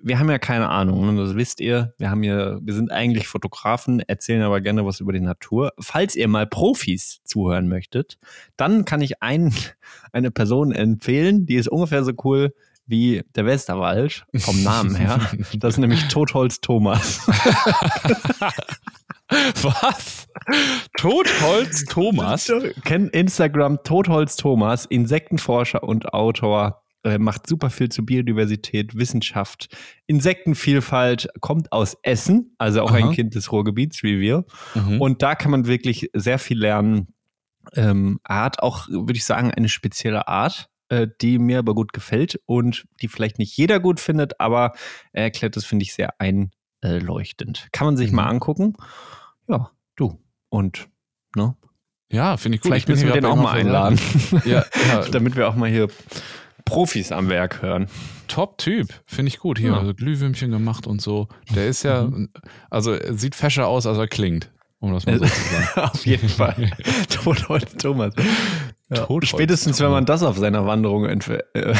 Wir haben ja keine Ahnung, ne? das wisst ihr. Wir haben hier, wir sind eigentlich Fotografen, erzählen aber gerne was über die Natur. Falls ihr mal Profis zuhören möchtet, dann kann ich ein, [laughs] eine Person empfehlen, die ist ungefähr so cool wie der Westerwald vom Namen her. [laughs] Das ist nämlich Totholz Thomas. [laughs] Was? Totholz Thomas? Kennt Instagram Totholz Thomas, Insektenforscher und Autor. macht super viel zu Biodiversität, Wissenschaft, Insektenvielfalt, kommt aus Essen, also auch Aha. ein Kind des Ruhrgebiets wie wir. Mhm. Und da kann man wirklich sehr viel lernen. Ähm, Art, auch würde ich sagen, eine spezielle Art, äh, die mir aber gut gefällt und die vielleicht nicht jeder gut findet, aber er erklärt das, finde ich, sehr einleuchtend. Kann man sich Mhm. mal angucken. Ja, du. Und ne? ja, finde ich gut. vielleicht Ich müssen wir den auch mal einladen. [laughs] Ja, ja [laughs] damit wir auch mal hier Profis am Werk hören. Top-Typ, finde ich gut. Hier, Ja. also Glühwürmchen gemacht und so. Der ist ja, Mhm. also sieht fescher aus, als er klingt, um das mal [laughs] so zu sagen. auf jeden Fall. Thomas. Ja. Spätestens, wenn man das auf seiner Wanderung äh, [laughs] ja,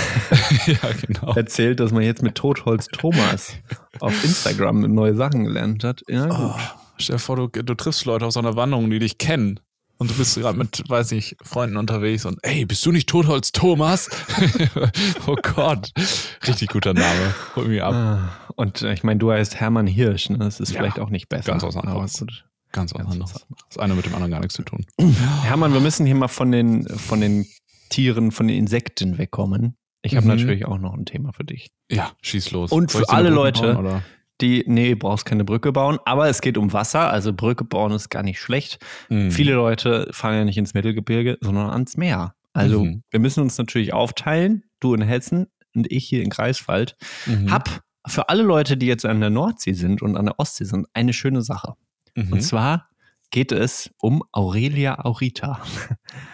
genau. erzählt, dass man jetzt mit Totholz Thomas [laughs] auf Instagram neue Sachen gelernt hat. Ja, gut. Oh, stell dir vor, du, du triffst Leute auf so einer Wanderung, die dich kennen. Und du bist gerade mit, weiß nicht, Freunden unterwegs und ey, bist du nicht Totholz Thomas? [laughs] oh Gott. Richtig guter Name. Hol mich ab. Ah, Und äh, ich meine, du heißt Hermann Hirsch, ne? Das ist Ja, vielleicht auch nicht besser. ganz was anderes. Ganz was anderes. Das eine mit dem anderen gar nichts zu tun. [clears throat] Hermann, wir müssen hier mal von den, von den Tieren, von den Insekten wegkommen. Ich habe Mhm. natürlich auch noch ein Thema für dich. Ja, schieß los. Und Soll für alle Leute- bauen? Die, nee, brauchst keine Brücke bauen, aber es geht um Wasser, also Brücke bauen ist gar nicht schlecht. Mhm. Viele Leute fahren ja nicht ins Mittelgebirge, sondern ans Meer. Also Mhm. wir müssen uns natürlich aufteilen, du in Hessen und ich hier in Greifswald. Mhm. Hab für alle Leute, die jetzt an der Nordsee sind und an der Ostsee sind, eine schöne Sache. Mhm. Und zwar geht es um Aurelia Aurita.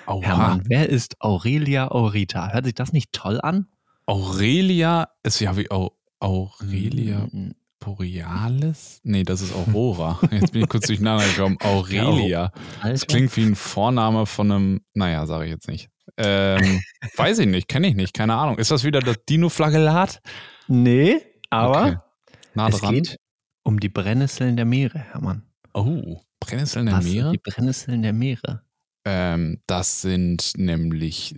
Oha. Hermann, wer ist Aurelia Aurita? Hört sich das nicht toll an? Aurelia ist ja wie Au Aurelia Mm, Borealis? Nee, das ist [laughs] Aurora. Jetzt bin ich kurz durcheinander gekommen. Aurelia. Das klingt wie ein Vorname von einem, naja, sage ich jetzt nicht. Ähm, [laughs] weiß ich nicht, kenne ich nicht, keine Ahnung. Ist das wieder das Dino-Flagellat? Nee, aber Okay. Nah es geht um die Brennnesseln der Meere, Hermann. Oh, Brennnesseln der Was sind Meere? Die Brennnesseln der Meere. Ähm, das sind nämlich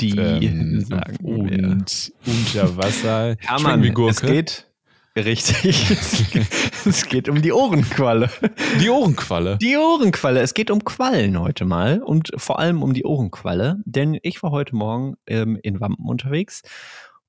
Die ähm, [laughs] sagen und wir. unter Wasser. [laughs] Hermann, es geht richtig. [laughs] es, geht, es geht um die Ohrenqualle. Die Ohrenqualle. Die Ohrenqualle. Es geht um Quallen heute mal und vor allem um die Ohrenqualle, denn ich war heute Morgen ähm, in Wampen unterwegs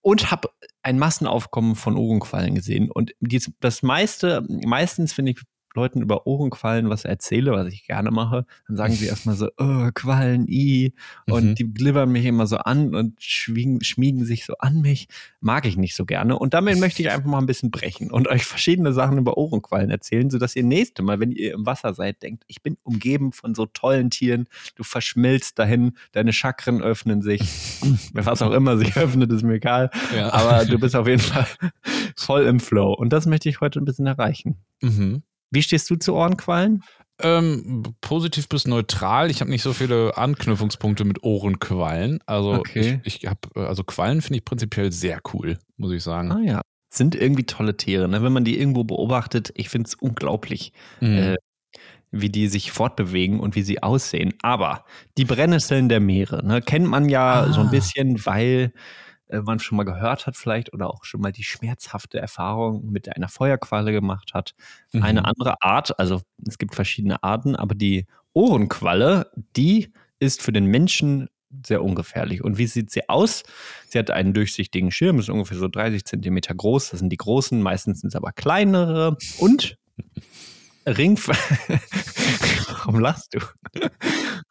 und habe ein Massenaufkommen von Ohrenquallen gesehen. Und dies, das meiste, meistens finde ich Leuten über Ohrenquallen was erzähle, was ich gerne mache, dann sagen sie [laughs] erstmal so, oh, Quallen, i. Und Mhm. die glibbern mich immer so an und schmiegen, schmiegen sich so an mich. Mag ich nicht so gerne. Und damit möchte ich einfach mal ein bisschen brechen und euch verschiedene Sachen über Ohrenquallen erzählen, sodass ihr nächste Mal, wenn ihr im Wasser seid, denkt, ich bin umgeben von so tollen Tieren, du verschmilzt dahin, deine Chakren öffnen sich. [laughs] Was auch immer sich öffnet, ist mir egal. Ja. Aber du bist auf jeden Fall [laughs] voll im Flow. Und das möchte ich heute ein bisschen erreichen. Mhm. Wie stehst du zu Ohrenquallen? Ähm, positiv bis neutral. Ich habe nicht so viele Anknüpfungspunkte mit Ohrenquallen. Also Okay. ich, ich habe, also Quallen finde ich prinzipiell sehr cool, muss ich sagen. Ah ja. Sind irgendwie tolle Tiere, ne? wenn man die irgendwo beobachtet. Ich finde es unglaublich, Mhm. äh, wie die sich fortbewegen und wie sie aussehen. Aber die Brennnesseln der Meere ne, kennt man ja so Ah. ein bisschen, weil äh, man schon mal gehört hat vielleicht oder auch schon mal die schmerzhafte Erfahrung mit einer Feuerqualle gemacht hat. Mhm. Eine andere Art, also es gibt verschiedene Arten, aber die Ohrenqualle, die ist für den Menschen sehr ungefährlich. Und wie sieht sie aus? Sie hat einen durchsichtigen Schirm, ist ungefähr so 30 Zentimeter groß. Das sind die großen, meistens sind es aber kleinere. Und [laughs] Ring. [laughs] Warum lachst du?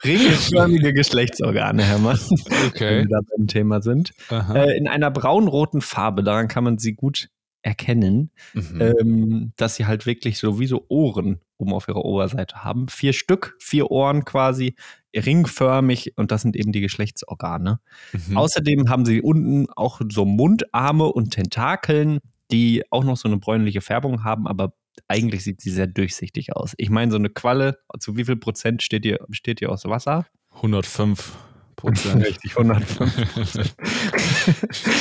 Ringförmige Geschlechtsorgane, Hermann, wenn Okay. wir da beim Thema sind. Äh, in einer braunroten Farbe, daran kann man sie gut erkennen Mhm. ähm, dass sie halt wirklich so wie so Ohren oben auf ihrer Oberseite haben. Vier Stück, vier Ohren quasi, ringförmig und das sind eben die Geschlechtsorgane. Mhm. Außerdem haben sie unten auch so Mundarme und Tentakeln, die auch noch so eine bräunliche Färbung haben, aber eigentlich sieht sie sehr durchsichtig aus. Ich meine, so eine Qualle, zu wie viel Prozent steht ihr, besteht ihr aus Wasser? 105 Prozent. [laughs] Richtig, 105.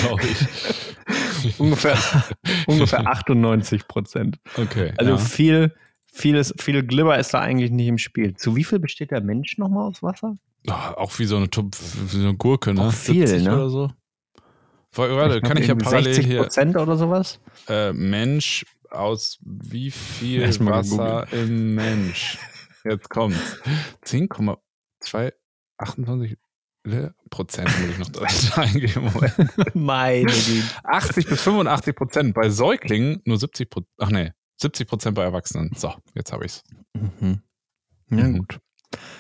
Glaube ich. ungefähr, ungefähr [laughs] 98 Prozent. Okay. Also ja. viel, vieles, viel Glibber ist da eigentlich nicht im Spiel. Zu wie viel besteht der Mensch nochmal aus Wasser? Oh, auch wie so eine, Tup- wie so eine Gurke, ne? Auch viel, 70 ne? Oder so. Warte, kann ich ja parallel 60 hier. Prozent oder sowas? Äh, Mensch aus wie viel Erst mal Wasser im Mensch? Jetzt kommt's. 10,2, 28, Prozent muss ich noch direkt eingeben. [laughs] Meine Güte. 80 bis 85 Prozent. Bei Säuglingen nur 70 Prozent. Ach nee, 70 Prozent bei Erwachsenen. So, jetzt habe ich's. Mhm. Ja, Mhm. gut.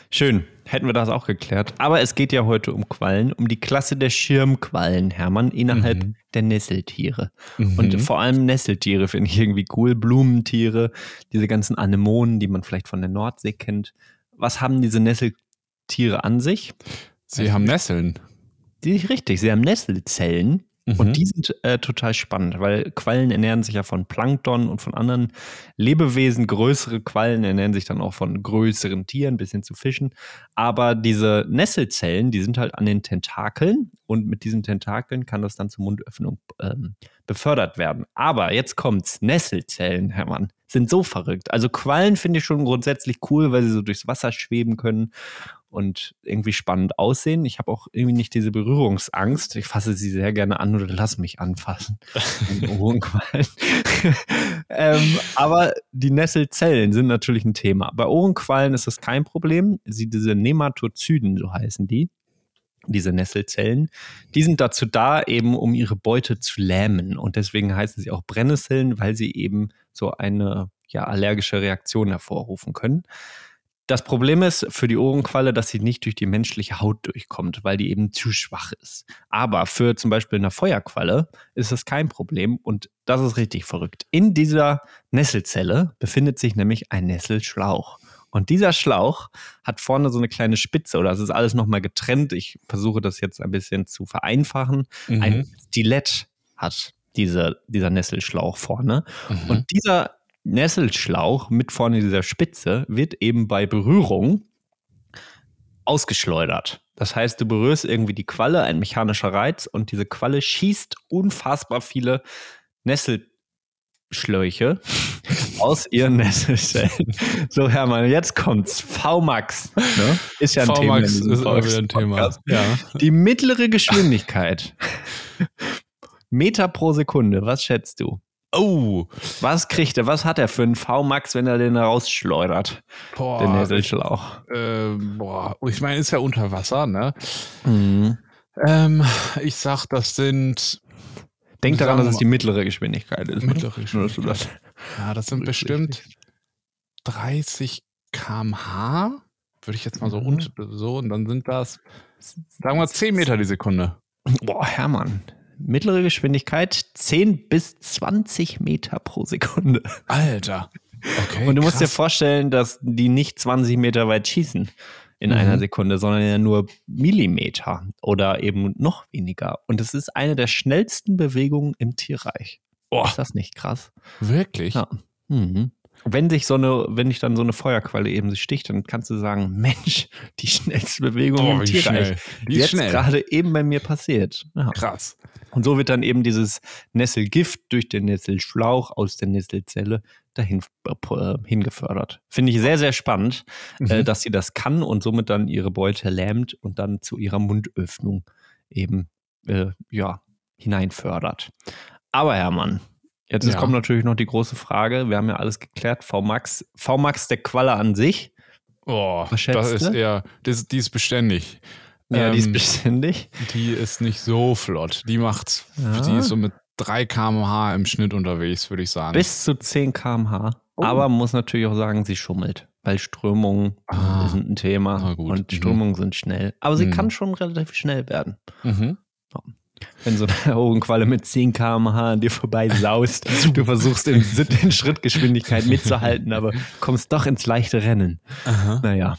Schön. Hätten wir das auch geklärt. Aber es geht ja heute um Quallen, um die Klasse der Schirmquallen, Hermann, innerhalb Mhm. der Nesseltiere. Mhm. Und vor allem Nesseltiere finde ich irgendwie cool. Blumentiere, diese ganzen Anemonen, die man vielleicht von der Nordsee kennt. Was haben diese Nesseltiere an sich? Sie haben Nesseln. Die richtig, sie haben Nesselzellen. Mhm. Und die sind äh, total spannend, weil Quallen ernähren sich ja von Plankton und von anderen Lebewesen. Größere Quallen ernähren sich dann auch von größeren Tieren bis hin zu Fischen. Aber diese Nesselzellen, die sind halt an den Tentakeln und mit diesen Tentakeln kann das dann zur Mundöffnung ähm, befördert werden. Aber jetzt kommt's. Nesselzellen, Hermann, sind so verrückt. Also Quallen finde ich schon grundsätzlich cool, weil sie so durchs Wasser schweben können und irgendwie spannend aussehen. Ich habe auch irgendwie nicht diese Berührungsangst. Ich fasse sie sehr gerne an oder lass mich anfassen. [laughs] Ähm, aber die Nesselzellen sind natürlich ein Thema. Bei Ohrenquallen ist das kein Problem. Sie, diese Nematozyden, so heißen die, diese Nesselzellen, die sind dazu da, eben um ihre Beute zu lähmen. Und deswegen heißen sie auch Brennnesseln, weil sie eben so eine ja, allergische Reaktion hervorrufen können. Das Problem ist für die Ohrenqualle, dass sie nicht durch die menschliche Haut durchkommt, weil die eben zu schwach ist. Aber für zum Beispiel eine Feuerqualle ist das kein Problem und das ist richtig verrückt. In dieser Nesselzelle befindet sich nämlich ein Nesselschlauch. Und dieser Schlauch hat vorne so eine kleine Spitze oder es ist alles nochmal getrennt. Ich versuche das jetzt ein bisschen zu vereinfachen. Mhm. Ein Stilett hat diese, dieser Nesselschlauch vorne. Mhm. Und dieser Nesselschlauch mit vorne dieser Spitze wird eben bei Berührung ausgeschleudert. Das heißt, du berührst irgendwie die Qualle, ein mechanischer Reiz, und diese Qualle schießt unfassbar viele Nesselschläuche [laughs] aus ihren Nesselzellen. [laughs] So, Hermann, jetzt kommt's. VMAX. Ne? Ist ja ein Thema. VMAX ist auch wieder ein Thema. Ja. Die mittlere Geschwindigkeit. [laughs] Meter pro Sekunde, was schätzt du? Oh, Was kriegt er? Was hat er für einen V-Max, wenn er den rausschleudert? boah. den Nesselschlauch. Äh, boah, ich meine, ist ja unter Wasser, ne? Mhm. Ähm, ich sag, das sind Denk daran, dass es die mittlere Geschwindigkeit ist. ne? mittlere das- Ja, das sind bestimmt 30 km/h. Würde ich jetzt mal so Mhm. rund so und dann sind das, sagen wir 10 Meter die Sekunde. Boah, Hermann. Mittlere Geschwindigkeit 10 bis 20 Meter pro Sekunde. Alter. Okay. Und du musst dir krass. vorstellen, dass die nicht 20 Meter weit schießen in Mhm. einer Sekunde, sondern ja nur Millimeter oder eben noch weniger. Und es ist eine der schnellsten Bewegungen im Tierreich. Boah. Ist das nicht krass? Wirklich? Ja. Mhm. Wenn sich so eine, wenn dich dann so eine Feuerqualle eben sticht, dann kannst du sagen, [laughs] Mensch, die schnellste Bewegung Boah, im wie Tierreich. schnell. Ist Jetzt gerade eben bei mir passiert. Ja. Krass. Und so wird dann eben dieses Nesselgift durch den Nesselschlauch aus der Nesselzelle dahin äh, hingefördert. Finde ich sehr, sehr spannend, äh, Mhm. dass sie das kann und somit dann ihre Beute lähmt und dann zu ihrer Mundöffnung eben äh, ja, hineinfördert. Aber Hermann, jetzt Ja. kommt natürlich noch die große Frage. Wir haben ja alles geklärt. VMAX, VMAX der Qualle an sich. Oh, das ist eher, das, die ist beständig. Ja, die ist Ähm, beständig. Die ist nicht so flott. Die macht, Ja. die ist so mit 3 km/h im Schnitt unterwegs, würde ich sagen. Bis zu 10 km/h. Oh. Aber man muss natürlich auch sagen, sie schummelt. Weil Strömungen Ah. sind ein Thema. Und Mhm. Strömungen sind schnell. Aber sie Mhm. kann schon relativ schnell werden. Mhm. Wenn so eine [laughs] Augenqualle mit 10 km/h an dir vorbei saust, [laughs] du versuchst in, in Schrittgeschwindigkeit mitzuhalten, aber kommst doch ins leichte Rennen. Aha. Naja.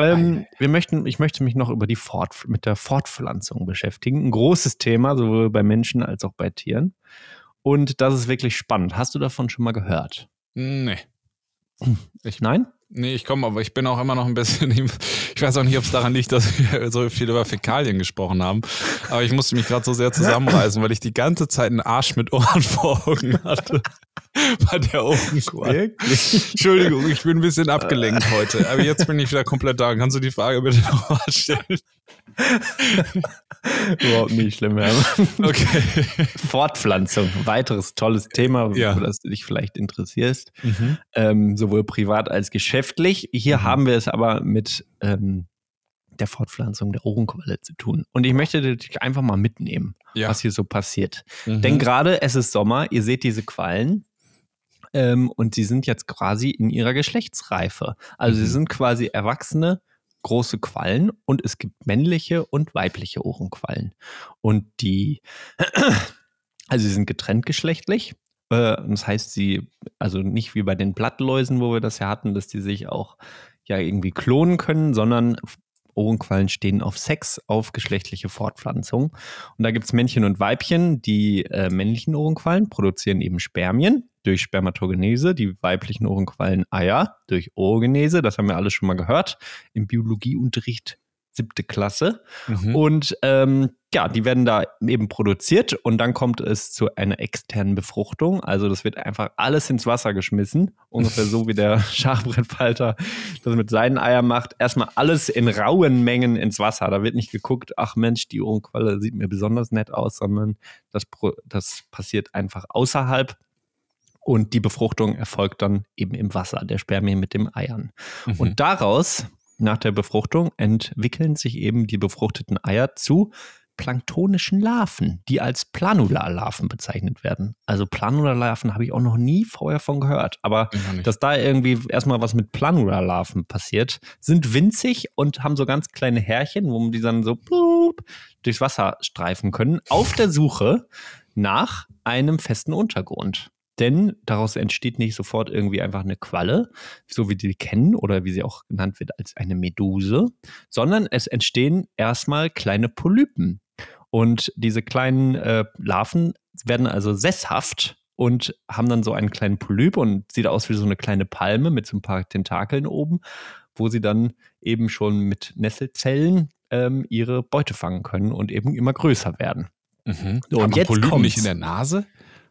Ähm, wir möchten, ich möchte mich noch über die Fort, mit der Fortpflanzung beschäftigen. Ein großes Thema, sowohl bei Menschen als auch bei Tieren. Und das ist wirklich spannend. Hast du davon schon mal gehört? Nee. Ich, Nein? nee, ich komme, aber ich bin auch immer noch ein bisschen. Ich weiß auch nicht, ob es daran liegt, dass wir [laughs] so viel über Fäkalien gesprochen haben. Aber ich musste mich gerade so sehr zusammenreißen, weil ich die ganze Zeit einen Arsch mit Ohren [laughs] vor Augen hatte. [laughs] Bei der Ohrenqual. Wirklich? Entschuldigung, ich bin ein bisschen abgelenkt heute. Aber jetzt bin ich wieder komplett da. Kannst du die Frage bitte nochmal stellen? [laughs] Überhaupt nicht schlimm, Hermann. Okay. Fortpflanzung, weiteres tolles Thema, Ja. für das du dich vielleicht interessierst, Mhm. ähm, sowohl privat als geschäftlich. Hier Mhm. haben wir es aber mit ähm, der Fortpflanzung der Ohrenqualle zu tun. Und ich möchte dich einfach mal mitnehmen, Ja. was hier so passiert. Mhm. Denn gerade es ist Sommer, ihr seht diese Quallen ähm, und sie sind jetzt quasi in ihrer Geschlechtsreife. Also sie Mhm. sind quasi erwachsene große Quallen und es gibt männliche und weibliche Ohrenquallen. Und die, [clears throat] also sie sind getrennt geschlechtlich. Äh, das heißt, sie, also nicht wie bei den Blattläusen, wo wir das ja hatten, dass die sich auch ja irgendwie klonen können, sondern Ohrenquallen stehen auf Sex, auf geschlechtliche Fortpflanzung. Und da gibt es Männchen und Weibchen. Die äh, männlichen Ohrenquallen produzieren eben Spermien durch Spermatogenese, die weiblichen Ohrenquallen Eier durch Oogenese. Das haben wir alle schon mal gehört im Biologieunterricht siebte Klasse. Mhm. Und ähm, ja, die werden da eben produziert und dann kommt es zu einer externen Befruchtung. Also das wird einfach alles ins Wasser geschmissen. Ungefähr so wie der [laughs] Schachbrettfalter das mit seinen Eiern macht. Erstmal alles in rauen Mengen ins Wasser. Da wird nicht geguckt, ach Mensch, die Ohrenqualle sieht mir besonders nett aus, sondern das, das passiert einfach außerhalb. Und die Befruchtung erfolgt dann eben im Wasser, der Spermien mit den Eiern. Mhm. Und daraus, nach der Befruchtung, entwickeln sich eben die befruchteten Eier zu planktonischen Larven, die als Planularlarven bezeichnet werden. Also Planularlarven habe ich auch noch nie vorher von gehört. Aber dass da irgendwie erstmal was mit Planularlarven passiert, sind winzig und haben so ganz kleine Härchen, wo die dann so blub durchs Wasser streifen können, auf der Suche nach einem festen Untergrund. Denn daraus entsteht nicht sofort irgendwie einfach eine Qualle, so wie die kennen oder wie sie auch genannt wird als eine Meduse, sondern es entstehen erstmal kleine Polypen. Und diese kleinen äh, Larven werden also sesshaft und haben dann so einen kleinen Polyp und sieht aus wie so eine kleine Palme mit so ein paar Tentakeln oben, wo sie dann eben schon mit Nesselzellen ähm, ihre Beute fangen können und eben immer größer werden. Mhm. So, und jetzt Polypen kommt's. nicht in der Nase?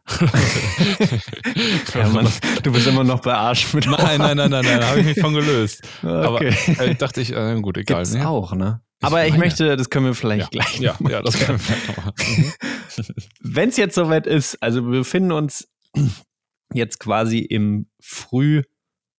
[laughs] Ja, Mann, du bist immer noch bei Arsch mit Nein, nein, nein, nein, nein, habe ich mich von gelöst. Aber Okay. äh, dachte ich, äh, gut, egal. Gibt's ne? auch, ne? Ich Aber ich meine- möchte, das können wir vielleicht Ja, gleich. ja, ja, das können wir vielleicht machen. [laughs] Wenn es jetzt soweit ist, also wir befinden uns [clears throat] jetzt quasi im Früh,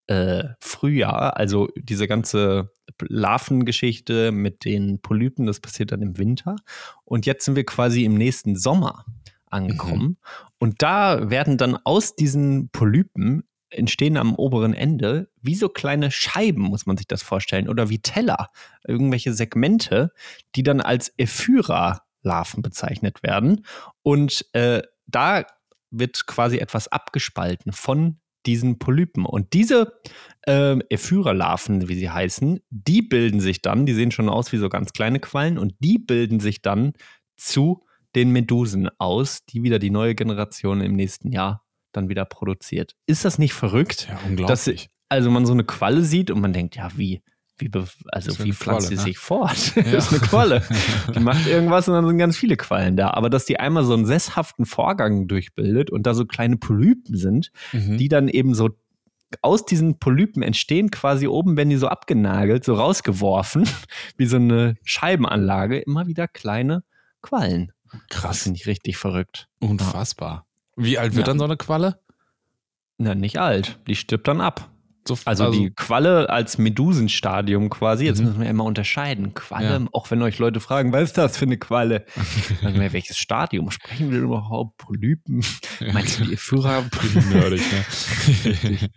äh, Frühjahr, also diese ganze Larvengeschichte mit den Polypen, das passiert dann im Winter. Und jetzt sind wir quasi im nächsten Sommer angekommen. Und da werden dann aus diesen Polypen entstehen am oberen Ende wie so kleine Scheiben, muss man sich das vorstellen, oder wie Teller, irgendwelche Segmente, die dann als Ephyra-Larven bezeichnet werden. Und äh, da wird quasi etwas abgespalten von diesen Polypen. Und diese ähm, Ephyra-Larven, wie sie heißen, die bilden sich dann, die sehen schon aus wie so ganz kleine Quallen, und die bilden sich dann zu den Medusen aus, die wieder die neue Generation im nächsten Jahr dann wieder produziert. Ist das nicht verrückt? Ja, dass unglaublich. also man so eine Qualle sieht und man denkt, ja, wie, wie, also wie pflanzt sie ne? sich fort? [laughs] Das ist eine Qualle. Die [laughs] macht irgendwas und dann sind ganz viele Quallen da. Aber dass die einmal so einen sesshaften Vorgang durchbildet und da so kleine Polypen sind, Mhm. die dann eben so aus diesen Polypen entstehen, quasi oben, wenn die so abgenagelt, so rausgeworfen, [laughs] wie so eine Scheibenanlage, immer wieder kleine Quallen. Krass. finde ich richtig verrückt. Unfassbar. Wie alt wird Ja. dann so eine Qualle? Na, nicht alt. Die stirbt dann ab. So, Also, die Qualle als Medusenstadium quasi. Jetzt Mhm. müssen wir immer unterscheiden. Qualle, Ja. auch wenn euch Leute fragen, was ist das für eine Qualle? [laughs] Wir, welches Stadium sprechen wir überhaupt? Polypen? [laughs] Meinst du die Führer? [laughs] nerdig, ne?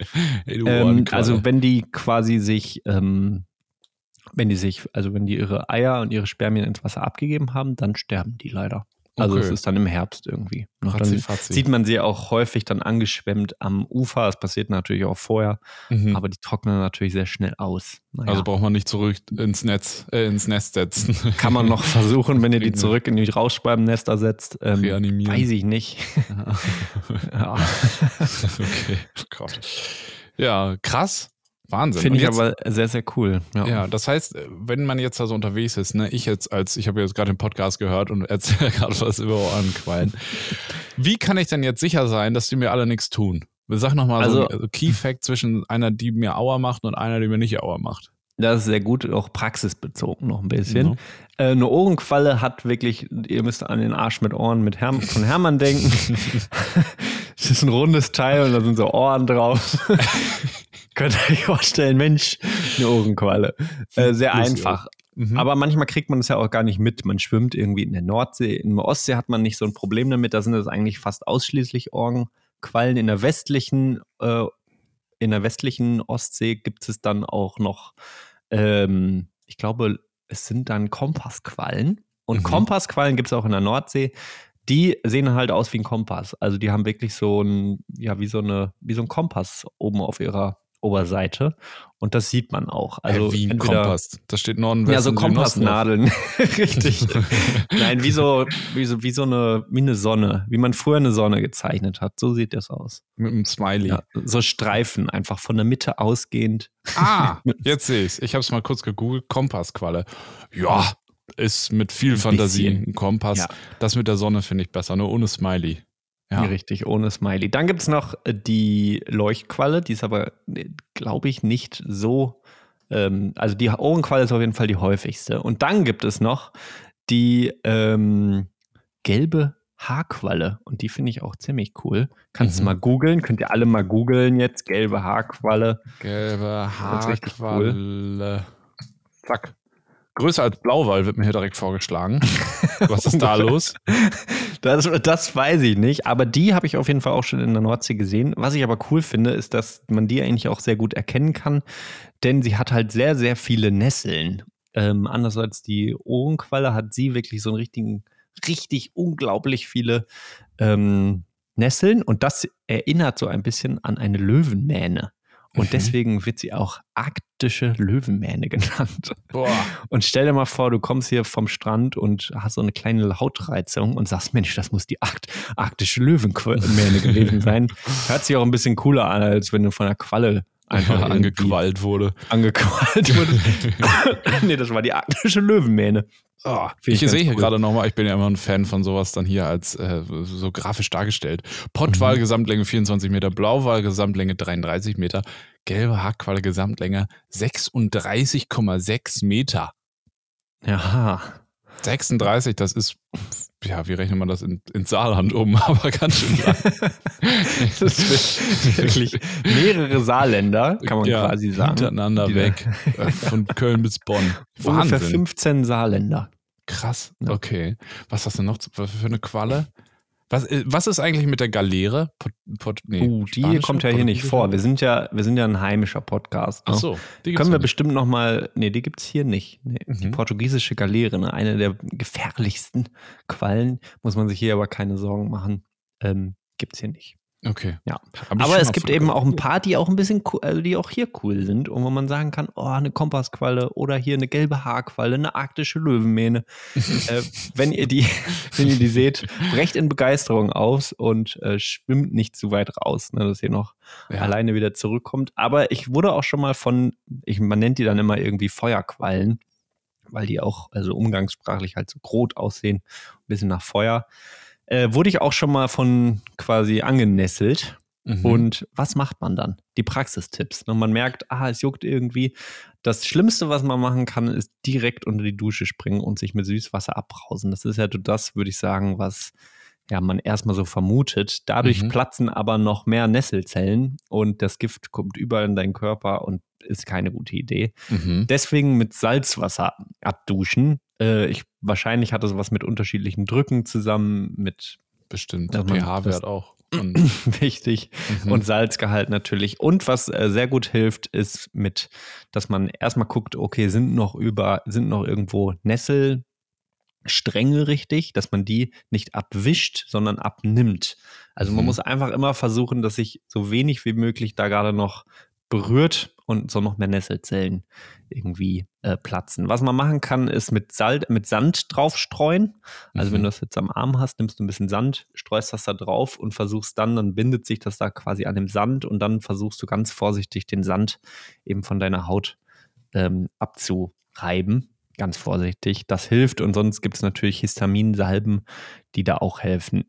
Ähm, also wenn die quasi sich, ähm, wenn die sich, also wenn die ihre Eier und ihre Spermien ins Wasser abgegeben haben, dann sterben die leider. Also Okay. es ist dann im Herbst irgendwie. Und dann Ratzi-fatzi. sieht man sie auch häufig dann angeschwemmt am Ufer. Das passiert natürlich auch vorher, Mhm. aber die trocknen natürlich sehr schnell aus. Naja. Also braucht man nicht zurück ins Netz, äh, ins Nest setzen. [laughs] Kann man noch versuchen, wenn ihr die zurück in die Rauschschwalbennester setzt. Ähm, Reanimieren. weiß ich nicht. [laughs] [laughs] ja. okay. Oh Gott. Ja, krass. Wahnsinn. Finde ich jetzt- aber sehr, sehr cool. Ja. Ja, das heißt, wenn man jetzt da so unterwegs ist, ne, ich jetzt als, ich habe jetzt gerade den Podcast gehört und [laughs] erzähle gerade was über Ohrenquallen. Wie kann ich denn jetzt sicher sein, dass die mir alle nichts tun? Sag nochmal so Also- Key Fact zwischen einer, die mir Auer macht und einer, die mir nicht Auer macht. Das ist sehr gut, auch praxisbezogen noch ein bisschen. Mhm. Äh, eine Ohrenqualle hat wirklich, ihr müsst an den Arsch mit Ohren mit Herm von Hermann denken. [laughs] Es ist ein rundes Teil und da sind so Ohren drauf. [laughs] Könnt ihr euch vorstellen, Mensch, eine Ohrenqualle. Äh, sehr Lustig einfach. Mhm. Aber manchmal kriegt man es ja auch gar nicht mit. Man schwimmt irgendwie in der Nordsee. In der Ostsee hat man nicht so ein Problem damit. Da sind es eigentlich fast ausschließlich Orgenquallen. In der westlichen, äh, in der westlichen Ostsee gibt es dann auch noch, ähm, ich glaube, es sind dann Kompassquallen. Und mhm. Kompassquallen gibt es auch in der Nordsee. Die sehen halt aus wie ein Kompass. Also die haben wirklich so ein, ja, wie so eine, wie so ein Kompass oben auf ihrer Oberseite. Und das sieht man auch. Also äh, wie ein entweder, Kompass. Da steht Norden, Westen, Ja, so Kompassnadeln. [laughs] Richtig. [laughs] Nein, wie so, wie so, wie so eine, wie eine Sonne. Wie man früher eine Sonne gezeichnet hat. So sieht das aus. Mit einem Smiley. Ja, so Streifen, einfach von der Mitte ausgehend. Ah, [laughs] jetzt sehe ich es. Ich habe es mal kurz gegoogelt. Kompassqualle. Ja, ist mit viel ein Fantasie bisschen. ein Kompass. Ja. Das mit der Sonne finde ich besser, nur ohne Smiley. Ja. Richtig, ohne Smiley. Dann gibt es noch äh, die Leuchtqualle, die ist aber, äh, glaube ich, nicht so. Ähm, also die Ohrenqualle ist auf jeden Fall die häufigste. Und dann gibt es noch die ähm, gelbe Haarqualle. Und die finde ich auch ziemlich cool. Kannst mhm. du mal googeln, könnt ihr alle mal googeln jetzt. Gelbe Haarqualle. Gelbe Haarqualle. Cool. Zack. Größer als Blauwal wird mir hier direkt vorgeschlagen. [laughs] Was ist da los? Das, das weiß ich nicht, aber die habe ich auf jeden Fall auch schon in der Nordsee gesehen. Was ich aber cool finde, ist, dass man die eigentlich auch sehr gut erkennen kann, denn sie hat halt sehr, sehr viele Nesseln. Ähm, anders als die Ohrenqualle hat sie wirklich so einen richtigen, richtig unglaublich viele ähm, Nesseln und das erinnert so ein bisschen an eine Löwenmähne. Und mhm. deswegen wird sie auch arktische Löwenmähne [laughs] genannt. Boah. Und stell dir mal vor, du kommst hier vom Strand und hast so eine kleine Hautreizung und sagst, Mensch, das muss die Arkt arktische Löwenmähne gewesen sein. [laughs] Hört sich auch ein bisschen cooler an, als wenn du von einer Qualle einfach ja, angequallt wurde. Angequallt wurde. [laughs] nee, das war die arktische Löwenmähne. Oh, ich, ich sehe hier cool. gerade nochmal, ich bin ja immer ein Fan von sowas dann hier als äh, so grafisch dargestellt. Pottwal, mhm. Gesamtlänge 24 Meter, Blauwal, Gesamtlänge 33 Meter, gelbe Hackqual, Gesamtlänge 36,6 Meter. Ja. 36, das ist, ja, wie rechnet man das in, ins Saarland um? [laughs] Aber ganz schön lang. [laughs] das ist wirklich mehrere Saarländer, kann man ja, quasi sagen. Hintereinander weg. [laughs] Äh, von Köln bis Bonn. Wahnsinn. Ungefähr 15 Saarländer. Krass, okay. Was hast du noch für eine Qualle? Was, äh, was ist eigentlich mit der Galeere? Pot, Pot, nee, uh, die Spanische, kommt ja hier nicht vor. Wir sind ja, wir sind ja ein heimischer Podcast. Ne? Ach so, die Können wir nicht. bestimmt noch mal, nee, die gibt es hier nicht. Nee, mhm. Die portugiesische Galeere, ne? eine der gefährlichsten [laughs] Quallen, muss man sich hier aber keine Sorgen machen, ähm, gibt es hier nicht. Okay. Ja. Aber es gibt eben auch ein paar, die auch ein bisschen cool, also die auch hier cool sind und wo man sagen kann, oh, eine Kompassqualle oder hier eine gelbe Haarqualle, eine arktische Löwenmähne. [laughs] äh, wenn ihr die, wenn ihr die seht, brecht in Begeisterung aus und äh, schwimmt nicht zu weit raus, ne, dass ihr noch ja. alleine wieder zurückkommt. Aber ich wurde auch schon mal von, ich, man nennt die dann immer irgendwie Feuerquallen, weil die auch also umgangssprachlich halt so rot aussehen, ein bisschen nach Feuer äh, wurde ich auch schon mal von quasi angenesselt. Mhm. Und was macht man dann? Die Praxistipps. Und man merkt, ah, es juckt irgendwie. Das Schlimmste, was man machen kann, ist direkt unter die Dusche springen und sich mit Süßwasser abbrausen. Das ist ja das, würde ich sagen, was ja, man erstmal so vermutet. Dadurch mhm. platzen aber noch mehr Nesselzellen und das Gift kommt überall in deinen Körper und ist keine gute Idee. Mhm. Deswegen mit Salzwasser abduschen. Äh, ich, wahrscheinlich hat das was mit unterschiedlichen Drücken zusammen, mit bestimmt pH-Wert auch. [clears throat] Wichtig. Mhm. Und Salzgehalt natürlich. Und was äh, sehr gut hilft, ist mit, dass man erstmal guckt, okay, sind noch über, sind noch irgendwo Nessel, Stränge richtig, dass man die nicht abwischt, sondern abnimmt. Also man mhm. muss einfach immer versuchen, dass sich so wenig wie möglich da gerade noch berührt und so noch mehr Nesselzellen irgendwie äh, platzen. Was man machen kann, ist mit, Salt, mit Sand draufstreuen. Also mhm. wenn du das jetzt am Arm hast, nimmst du ein bisschen Sand, streust das da drauf und versuchst dann, dann bindet sich das da quasi an dem Sand und dann versuchst du ganz vorsichtig den Sand eben von deiner Haut ähm, abzureiben ganz vorsichtig. Das hilft und sonst gibt es natürlich Histaminsalben, die da auch helfen.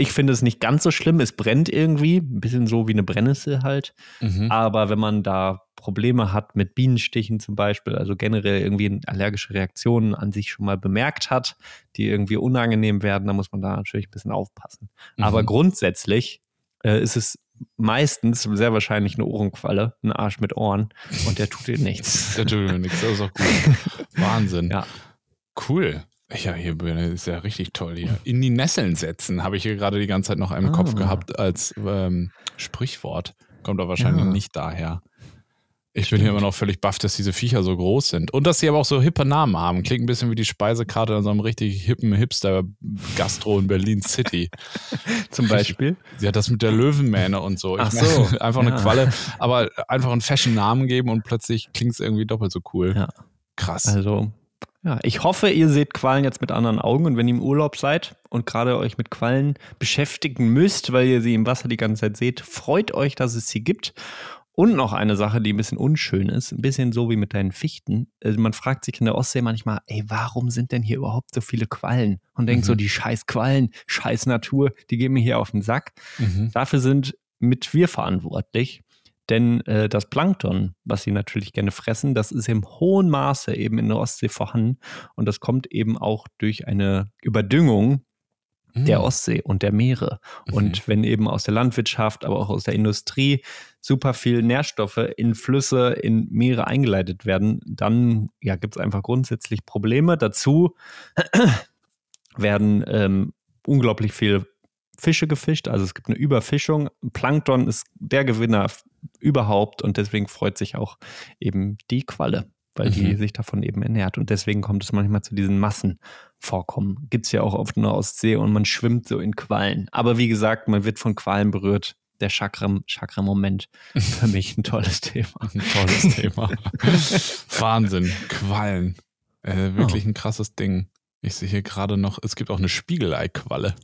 Ich finde es nicht ganz so schlimm, es brennt irgendwie, ein bisschen so wie eine Brennnessel halt. Mhm. Aber wenn man da Probleme hat mit Bienenstichen zum Beispiel, also generell irgendwie allergische Reaktionen an sich schon mal bemerkt hat, die irgendwie unangenehm werden, dann muss man da natürlich ein bisschen aufpassen. Mhm. Aber grundsätzlich äh, ist es meistens sehr wahrscheinlich eine Ohrenqualle, ein Arsch mit Ohren und der tut dir nichts. [laughs] Der tut mir nichts, das ist auch gut. [laughs] Wahnsinn. Ja. Cool. Ja, hier ist ja richtig toll hier. In die Nesseln setzen, habe ich hier gerade die ganze Zeit noch im ah. Kopf gehabt als ähm, Sprichwort. Kommt aber wahrscheinlich ja. nicht daher. Ich Stimmt. bin hier immer noch völlig baff, dass diese Viecher so groß sind. Und dass sie aber auch so hippe Namen haben. Klingt ein bisschen wie die Speisekarte in so einem richtig hippen Hipster-Gastro in Berlin City. [laughs] Zum Beispiel? Ja, das mit der Löwenmähne und so. Ich Ach so. [laughs] einfach ja. eine Qualle, aber einfach einen Fashion-Namen geben und plötzlich klingt es irgendwie doppelt so cool. Ja. Krass. Also, ja, ich hoffe, ihr seht Quallen jetzt mit anderen Augen und wenn ihr im Urlaub seid und gerade euch mit Quallen beschäftigen müsst, weil ihr sie im Wasser die ganze Zeit seht, freut euch, dass es sie gibt und noch eine Sache, die ein bisschen unschön ist, ein bisschen so wie mit deinen Fichten. Also man fragt sich in der Ostsee manchmal, ey, warum sind denn hier überhaupt so viele Quallen? Und denkt mhm. so, die scheiß Quallen, scheiß Natur, die gehen mir hier auf den Sack. Mhm. Dafür sind mit wir verantwortlich. Denn äh, das Plankton, was sie natürlich gerne fressen, das ist im hohen Maße eben in der Ostsee vorhanden. Und das kommt eben auch durch eine Überdüngung der mhm. Ostsee und der Meere. Mhm. Und wenn eben aus der Landwirtschaft, aber auch aus der Industrie super viel Nährstoffe in Flüsse, in Meere eingeleitet werden, dann ja, gibt es einfach grundsätzlich Probleme. Dazu [clears throat] werden ähm, unglaublich viel Fische gefischt, also es gibt eine Überfischung. Plankton ist der Gewinner überhaupt und deswegen freut sich auch eben die Qualle weil mhm. die sich davon eben ernährt. Und deswegen kommt es manchmal zu diesen Massenvorkommen. Gibt es ja auch auf der Ostsee und man schwimmt so in Quallen. Aber wie gesagt, man wird von Qualen berührt. Der Chakra-Moment für mich ein tolles Thema. [laughs] Ein tolles Thema. Wahnsinn. Quallen. Äh, wirklich oh. ein krasses Ding. Ich sehe hier gerade noch, es gibt auch eine Spiegelei-Qualle.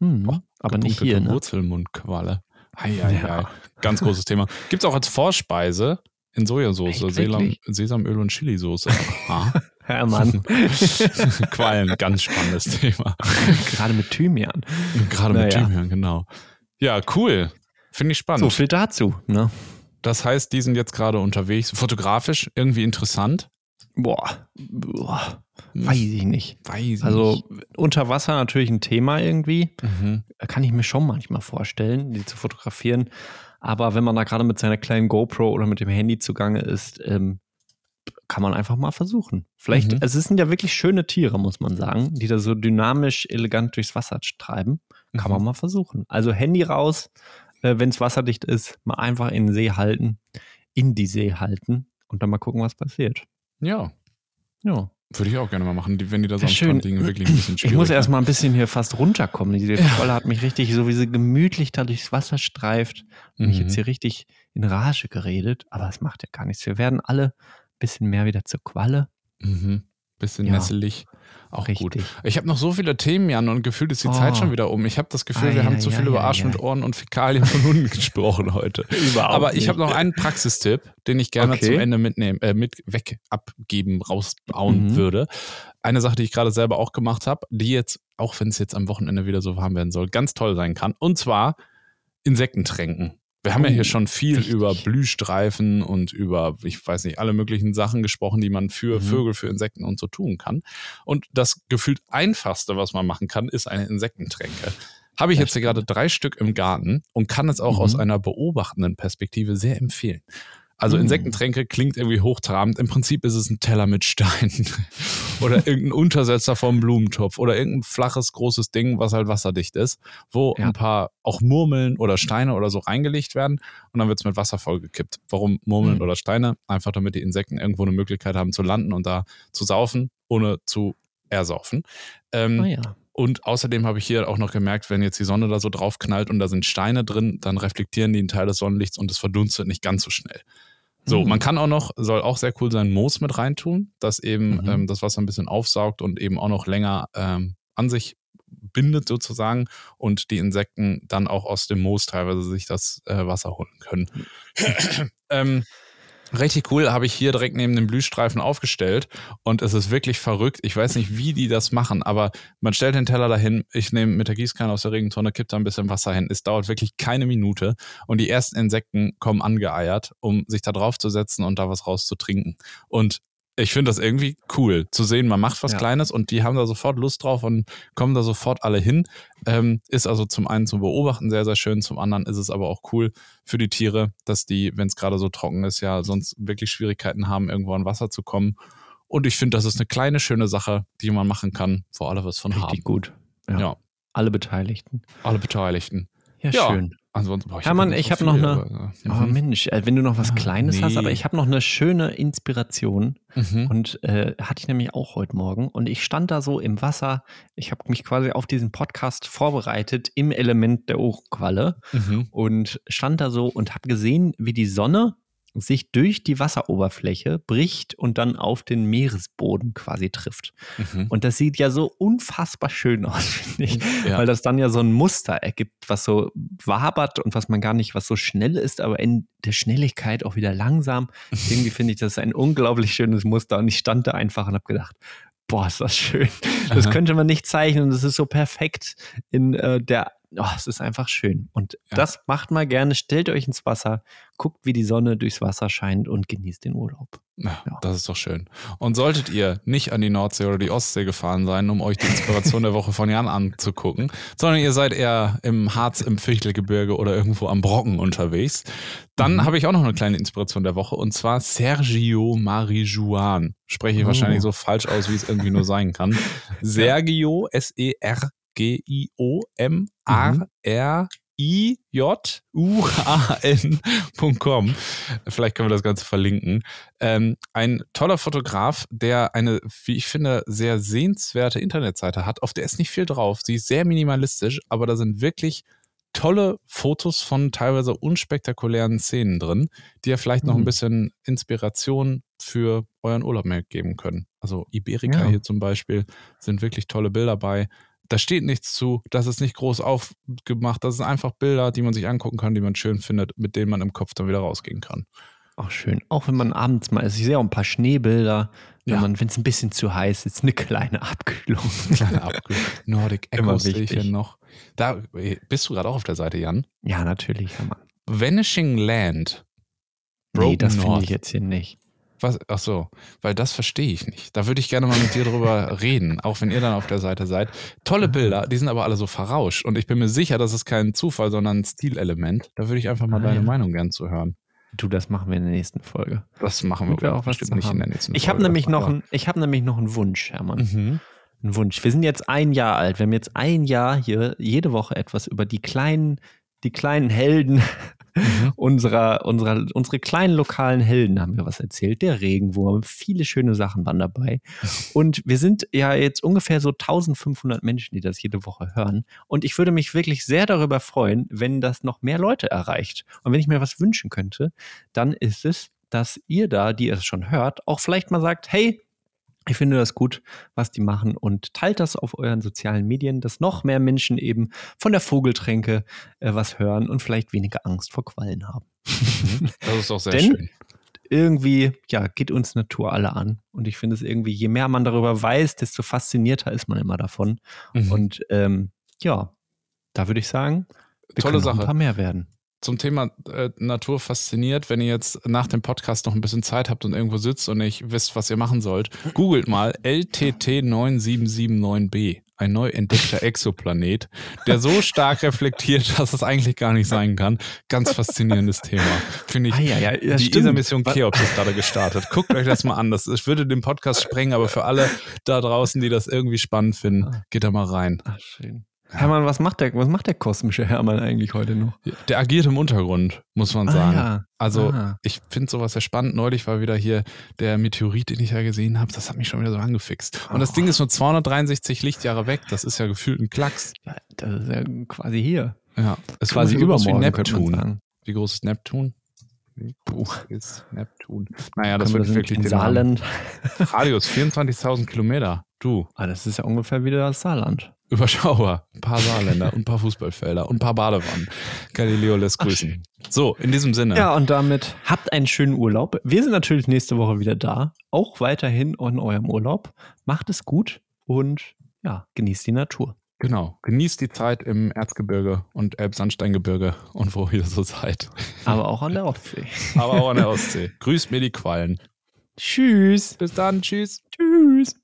Hm, aber nicht hier. Ne? Wurzelmundqualle. Hei, hei, ja. Ganz großes Thema. Gibt es auch als Vorspeise in Sojasauce, Selam, Sesamöl und Chilisauce. [laughs] Ah. Hermann. [laughs] Quallen, ganz spannendes Thema. Gerade mit Thymian. Gerade naja. mit Thymian, genau. Ja, cool. Finde ich spannend. So viel dazu. Ne? Das heißt, die sind jetzt gerade unterwegs. Fotografisch irgendwie interessant. Boah, boah weiß ich nicht. Weiß also nicht. unter Wasser natürlich ein Thema irgendwie. Mhm. Kann ich mir schon manchmal vorstellen, die zu fotografieren. Aber wenn man da gerade mit seiner kleinen GoPro oder mit dem Handy zugange ist, ähm, kann man einfach mal versuchen. Vielleicht, mhm. also es sind ja wirklich schöne Tiere, muss man sagen, die da so dynamisch, elegant durchs Wasser treiben. Kann mhm. man mal versuchen. Also Handy raus, äh, wenn es wasserdicht ist, mal einfach in den See halten, in die See halten und dann mal gucken, was passiert. Ja. Ja. Würde ich auch gerne mal machen, wenn die da so am Strand liegen, wirklich ein bisschen schwierig. Ich muss erst mal ein bisschen hier fast runterkommen. Die Trolle hat mich richtig so wie sie gemütlich da durchs Wasser streift. Mhm. Mich jetzt hier richtig in Rage geredet, aber es macht ja gar nichts. Wir werden alle ein bisschen mehr wieder zur Qualle. Mhm. Bisschen ja. nesselig. Auch Richtig. gut. Ich habe noch so viele Themen, Jan, und gefühlt ist die oh. Zeit schon wieder um. Ich habe das Gefühl, ah, wir ja, haben zu viel ja, über Arsch mit Ohren und Fäkalien von Hunden [laughs] gesprochen heute. Überhaupt Aber ich habe noch einen Praxistipp, den ich gerne okay. zum Ende mitnehmen, äh, mit weg abgeben, rausbauen mhm. würde. Eine Sache, die ich gerade selber auch gemacht habe, die jetzt, auch wenn es jetzt am Wochenende wieder so warm werden soll, ganz toll sein kann. Und zwar Insektentränken. Wir haben ja hier oh, schon viel Richtig. über Blühstreifen und über, ich weiß nicht, alle möglichen Sachen gesprochen, die man für mhm. Vögel, für Insekten und so tun kann. Und das gefühlt einfachste, was man machen kann, ist eine Insektentränke. Habe ich jetzt hier gerade drei Stück im Garten und kann es auch mhm. aus einer beobachtenden Perspektive sehr empfehlen. Also mm. Insektentränke klingt irgendwie hochtrabend. Im Prinzip ist es ein Teller mit Steinen [laughs] oder irgendein Untersetzer vom Blumentopf oder irgendein flaches, großes Ding, was halt wasserdicht ist, wo ja. ein paar auch Murmeln oder Steine oder so reingelegt werden und dann wird es mit Wasser vollgekippt. Warum Murmeln mm. oder Steine? Einfach damit die Insekten irgendwo eine Möglichkeit haben zu landen und da zu saufen, ohne zu ersaufen. Ähm, oh ja. Und außerdem habe ich hier auch noch gemerkt, wenn jetzt die Sonne da so drauf knallt und da sind Steine drin, dann reflektieren die einen Teil des Sonnenlichts und es verdunstet nicht ganz so schnell. So, mhm. man kann auch noch, soll auch sehr cool sein, Moos mit reintun, das eben mhm. ähm, das Wasser ein bisschen aufsaugt und eben auch noch länger ähm, an sich bindet sozusagen und die Insekten dann auch aus dem Moos teilweise sich das äh, Wasser holen können. ähm, Richtig cool, habe ich hier direkt neben dem Blühstreifen aufgestellt und es ist wirklich verrückt. Ich weiß nicht, wie die das machen, aber man stellt den Teller dahin, ich nehme mit der Gießkanne aus der Regentonne, kippt da ein bisschen Wasser hin. Es dauert wirklich keine Minute und die ersten Insekten kommen angeeiert, um sich da drauf zu setzen und da was rauszutrinken. Und Ich finde das irgendwie cool zu sehen, man macht was Ja. Kleines und die haben da sofort Lust drauf und kommen da sofort alle hin. Ähm, ist also zum einen zum Beobachten sehr, sehr schön, zum anderen ist es aber auch cool für die Tiere, dass die, wenn es gerade so trocken ist, ja sonst wirklich Schwierigkeiten haben, irgendwo an Wasser zu kommen. Und ich finde, das ist eine kleine, schöne Sache, die man machen kann, wo alle was von Richtig haben. gut. Ja. Ja. Alle Beteiligten. Alle Beteiligten. Ja, Ja. schön. Ansonsten, boah, Hermann, hab ja ich so hab noch eine- aber, Aber mhm. Mensch, äh, wenn du noch was Ah, Kleines hast, nee. aber ich habe noch eine schöne Inspiration Mhm. und äh, hatte ich nämlich auch heute Morgen und ich stand da so im Wasser. Ich habe mich quasi auf diesen Podcast vorbereitet im Element der Ohrqualle Mhm. und stand da so und habe gesehen, wie die Sonne sich durch die Wasseroberfläche bricht und dann auf den Meeresboden quasi trifft. Mhm. Und das sieht ja so unfassbar schön aus, [laughs] finde ich. Ja. Weil das dann ja so ein Muster ergibt, was so wabert und was man gar nicht, was so schnell ist, aber in der Schnelligkeit auch wieder langsam. Irgendwie finde ich das ein unglaublich schönes Muster. Und ich stand da einfach und habe gedacht, boah, ist das schön. Das Aha. könnte man nicht zeichnen. Das ist so perfekt in äh, der, oh, es ist einfach schön. Und Ja. das macht mal gerne. Stellt euch ins Wasser, guckt, wie die Sonne durchs Wasser scheint und genießt den Urlaub. Ja, Ja. Das ist doch schön. Und solltet ihr nicht an die Nordsee oder die Ostsee gefahren sein, um euch die Inspiration der Woche von Jan anzugucken, sondern ihr seid eher im Harz, im Fichtelgebirge oder irgendwo am Brocken unterwegs, dann Mhm. habe ich auch noch eine kleine Inspiration der Woche und zwar Sergio Marijuan. Spreche ich Oh. wahrscheinlich so falsch aus, wie es irgendwie nur sein kann. Sergio, E S-E-R-G-I-O, M-A-R. I-J-U-A-N.com. [laughs] Vielleicht können wir das Ganze verlinken. Ähm, ein toller Fotograf, der eine, wie ich finde, sehr sehenswerte Internetseite hat. Auf der ist nicht viel drauf. Sie ist sehr minimalistisch, aber da sind wirklich tolle Fotos von teilweise unspektakulären Szenen drin, die ja vielleicht noch ein Mhm. bisschen Inspiration für euren Urlaub mehr geben können. Also Iberika Ja. hier zum Beispiel sind wirklich tolle Bilder bei. Da steht nichts zu, das ist nicht groß aufgemacht, das sind einfach Bilder, die man sich angucken kann, die man schön findet, mit denen man im Kopf dann wieder rausgehen kann. Auch schön. Auch wenn man abends mal, also ich sehe auch ein paar Schneebilder, wenn Ja. man, wenn es ein bisschen zu heiß ist, eine kleine Abkühlung. [laughs] Kleine Abkühlung. Nordic Echo sehe ich hier noch. Da bist du gerade auch auf der Seite, Jan. Ja, natürlich, Herr Mann. Vanishing Land. Nee, Broken das finde ich jetzt hier nicht. Was? Ach so, weil das verstehe ich nicht. Da würde ich gerne mal mit dir drüber [laughs] reden, auch wenn ihr dann auf der Seite seid. Tolle Bilder, die sind aber alle so verrauscht und ich bin mir sicher, das ist kein Zufall, sondern ein Stilelement. Da würde ich einfach mal Ah, deine ja. Meinung gern zu hören. Du, das machen wir in der nächsten Folge. Das machen wir, wir auch bestimmt nicht in der nächsten Ich habe Folge, nämlich noch ein, ich habe nämlich noch einen Wunsch, Hermann. Mhm. Einen Wunsch. Wir sind jetzt ein Jahr alt. Wir haben jetzt ein Jahr hier jede Woche etwas über die kleinen, die kleinen Helden Mhm. unserer, unserer, unsere kleinen lokalen Helden haben wir was erzählt. Der Regenwurm, viele schöne Sachen waren dabei. [laughs] Und wir sind ja jetzt ungefähr so 1500 Menschen, die das jede Woche hören. Und ich würde mich wirklich sehr darüber freuen, wenn das noch mehr Leute erreicht. Und wenn ich mir was wünschen könnte, dann ist es, dass ihr da, die es schon hört, auch vielleicht mal sagt, hey, ich finde das gut, was die machen und teilt das auf euren sozialen Medien, dass noch mehr Menschen eben von der Vogeltränke äh, was hören und vielleicht weniger Angst vor Quallen haben. [laughs] Das ist doch sehr Denn- schön. Irgendwie, ja, geht uns Natur alle an. Und ich finde es irgendwie, je mehr man darüber weiß, desto faszinierter ist man immer davon. Mhm. Und ähm, ja, da würde ich sagen, wir Tolle können Sache. ein paar mehr werden. Zum Thema äh, Natur fasziniert, wenn ihr jetzt nach dem Podcast noch ein bisschen Zeit habt und irgendwo sitzt und nicht wisst, was ihr machen sollt, googelt mal LTT9779b, ein neu entdeckter Exoplanet, der so stark reflektiert, [laughs] dass es eigentlich gar nicht sein kann. Ganz faszinierendes Thema. Finde ich. Ah, ja, ja, ja, die. ESA-Mission Cheops ist gerade gestartet. Guckt euch das mal an. Das, das würde den Podcast sprengen, aber für alle da draußen, die das irgendwie spannend finden, Ah. geht da mal rein. Ach, schön. Hermann, was macht der, was macht der kosmische Hermann eigentlich heute noch? Der agiert im Untergrund, muss man sagen. Ah, ja. Also Ah. ich finde sowas sehr spannend. Neulich war wieder hier der Meteorit, den ich ja gesehen habe. Das hat mich schon wieder so angefixt. Und das Oh. Ding ist nur 263 Lichtjahre weg. Das ist ja gefühlt ein Klacks. Das ist ja quasi hier. Ja, es ist quasi übermorgen, man Neptun. sagen. Wie groß ist Neptun? Wie groß ist Neptun? Naja, das wird wirklich in den. Saarland. Radius [laughs] 24.000 Kilometer. Du, Ah, das ist ja ungefähr wieder das Saarland. überschaubar. Ein paar Saarländer und ein paar Fußballfelder und ein paar Badewannen. Galileo lässt grüßen. So, in diesem Sinne. Ja, und damit habt einen schönen Urlaub. Wir sind natürlich nächste Woche wieder da. Auch weiterhin in eurem Urlaub. Macht es gut und ja, genießt die Natur. Genau. Genießt die Zeit im Erzgebirge und Elbsandsteingebirge und wo ihr so seid. Aber auch an der Ostsee. [laughs] Aber auch an der [laughs] Ostsee. Grüßt mir die Quallen. Tschüss. Bis dann. Tschüss. Tschüss.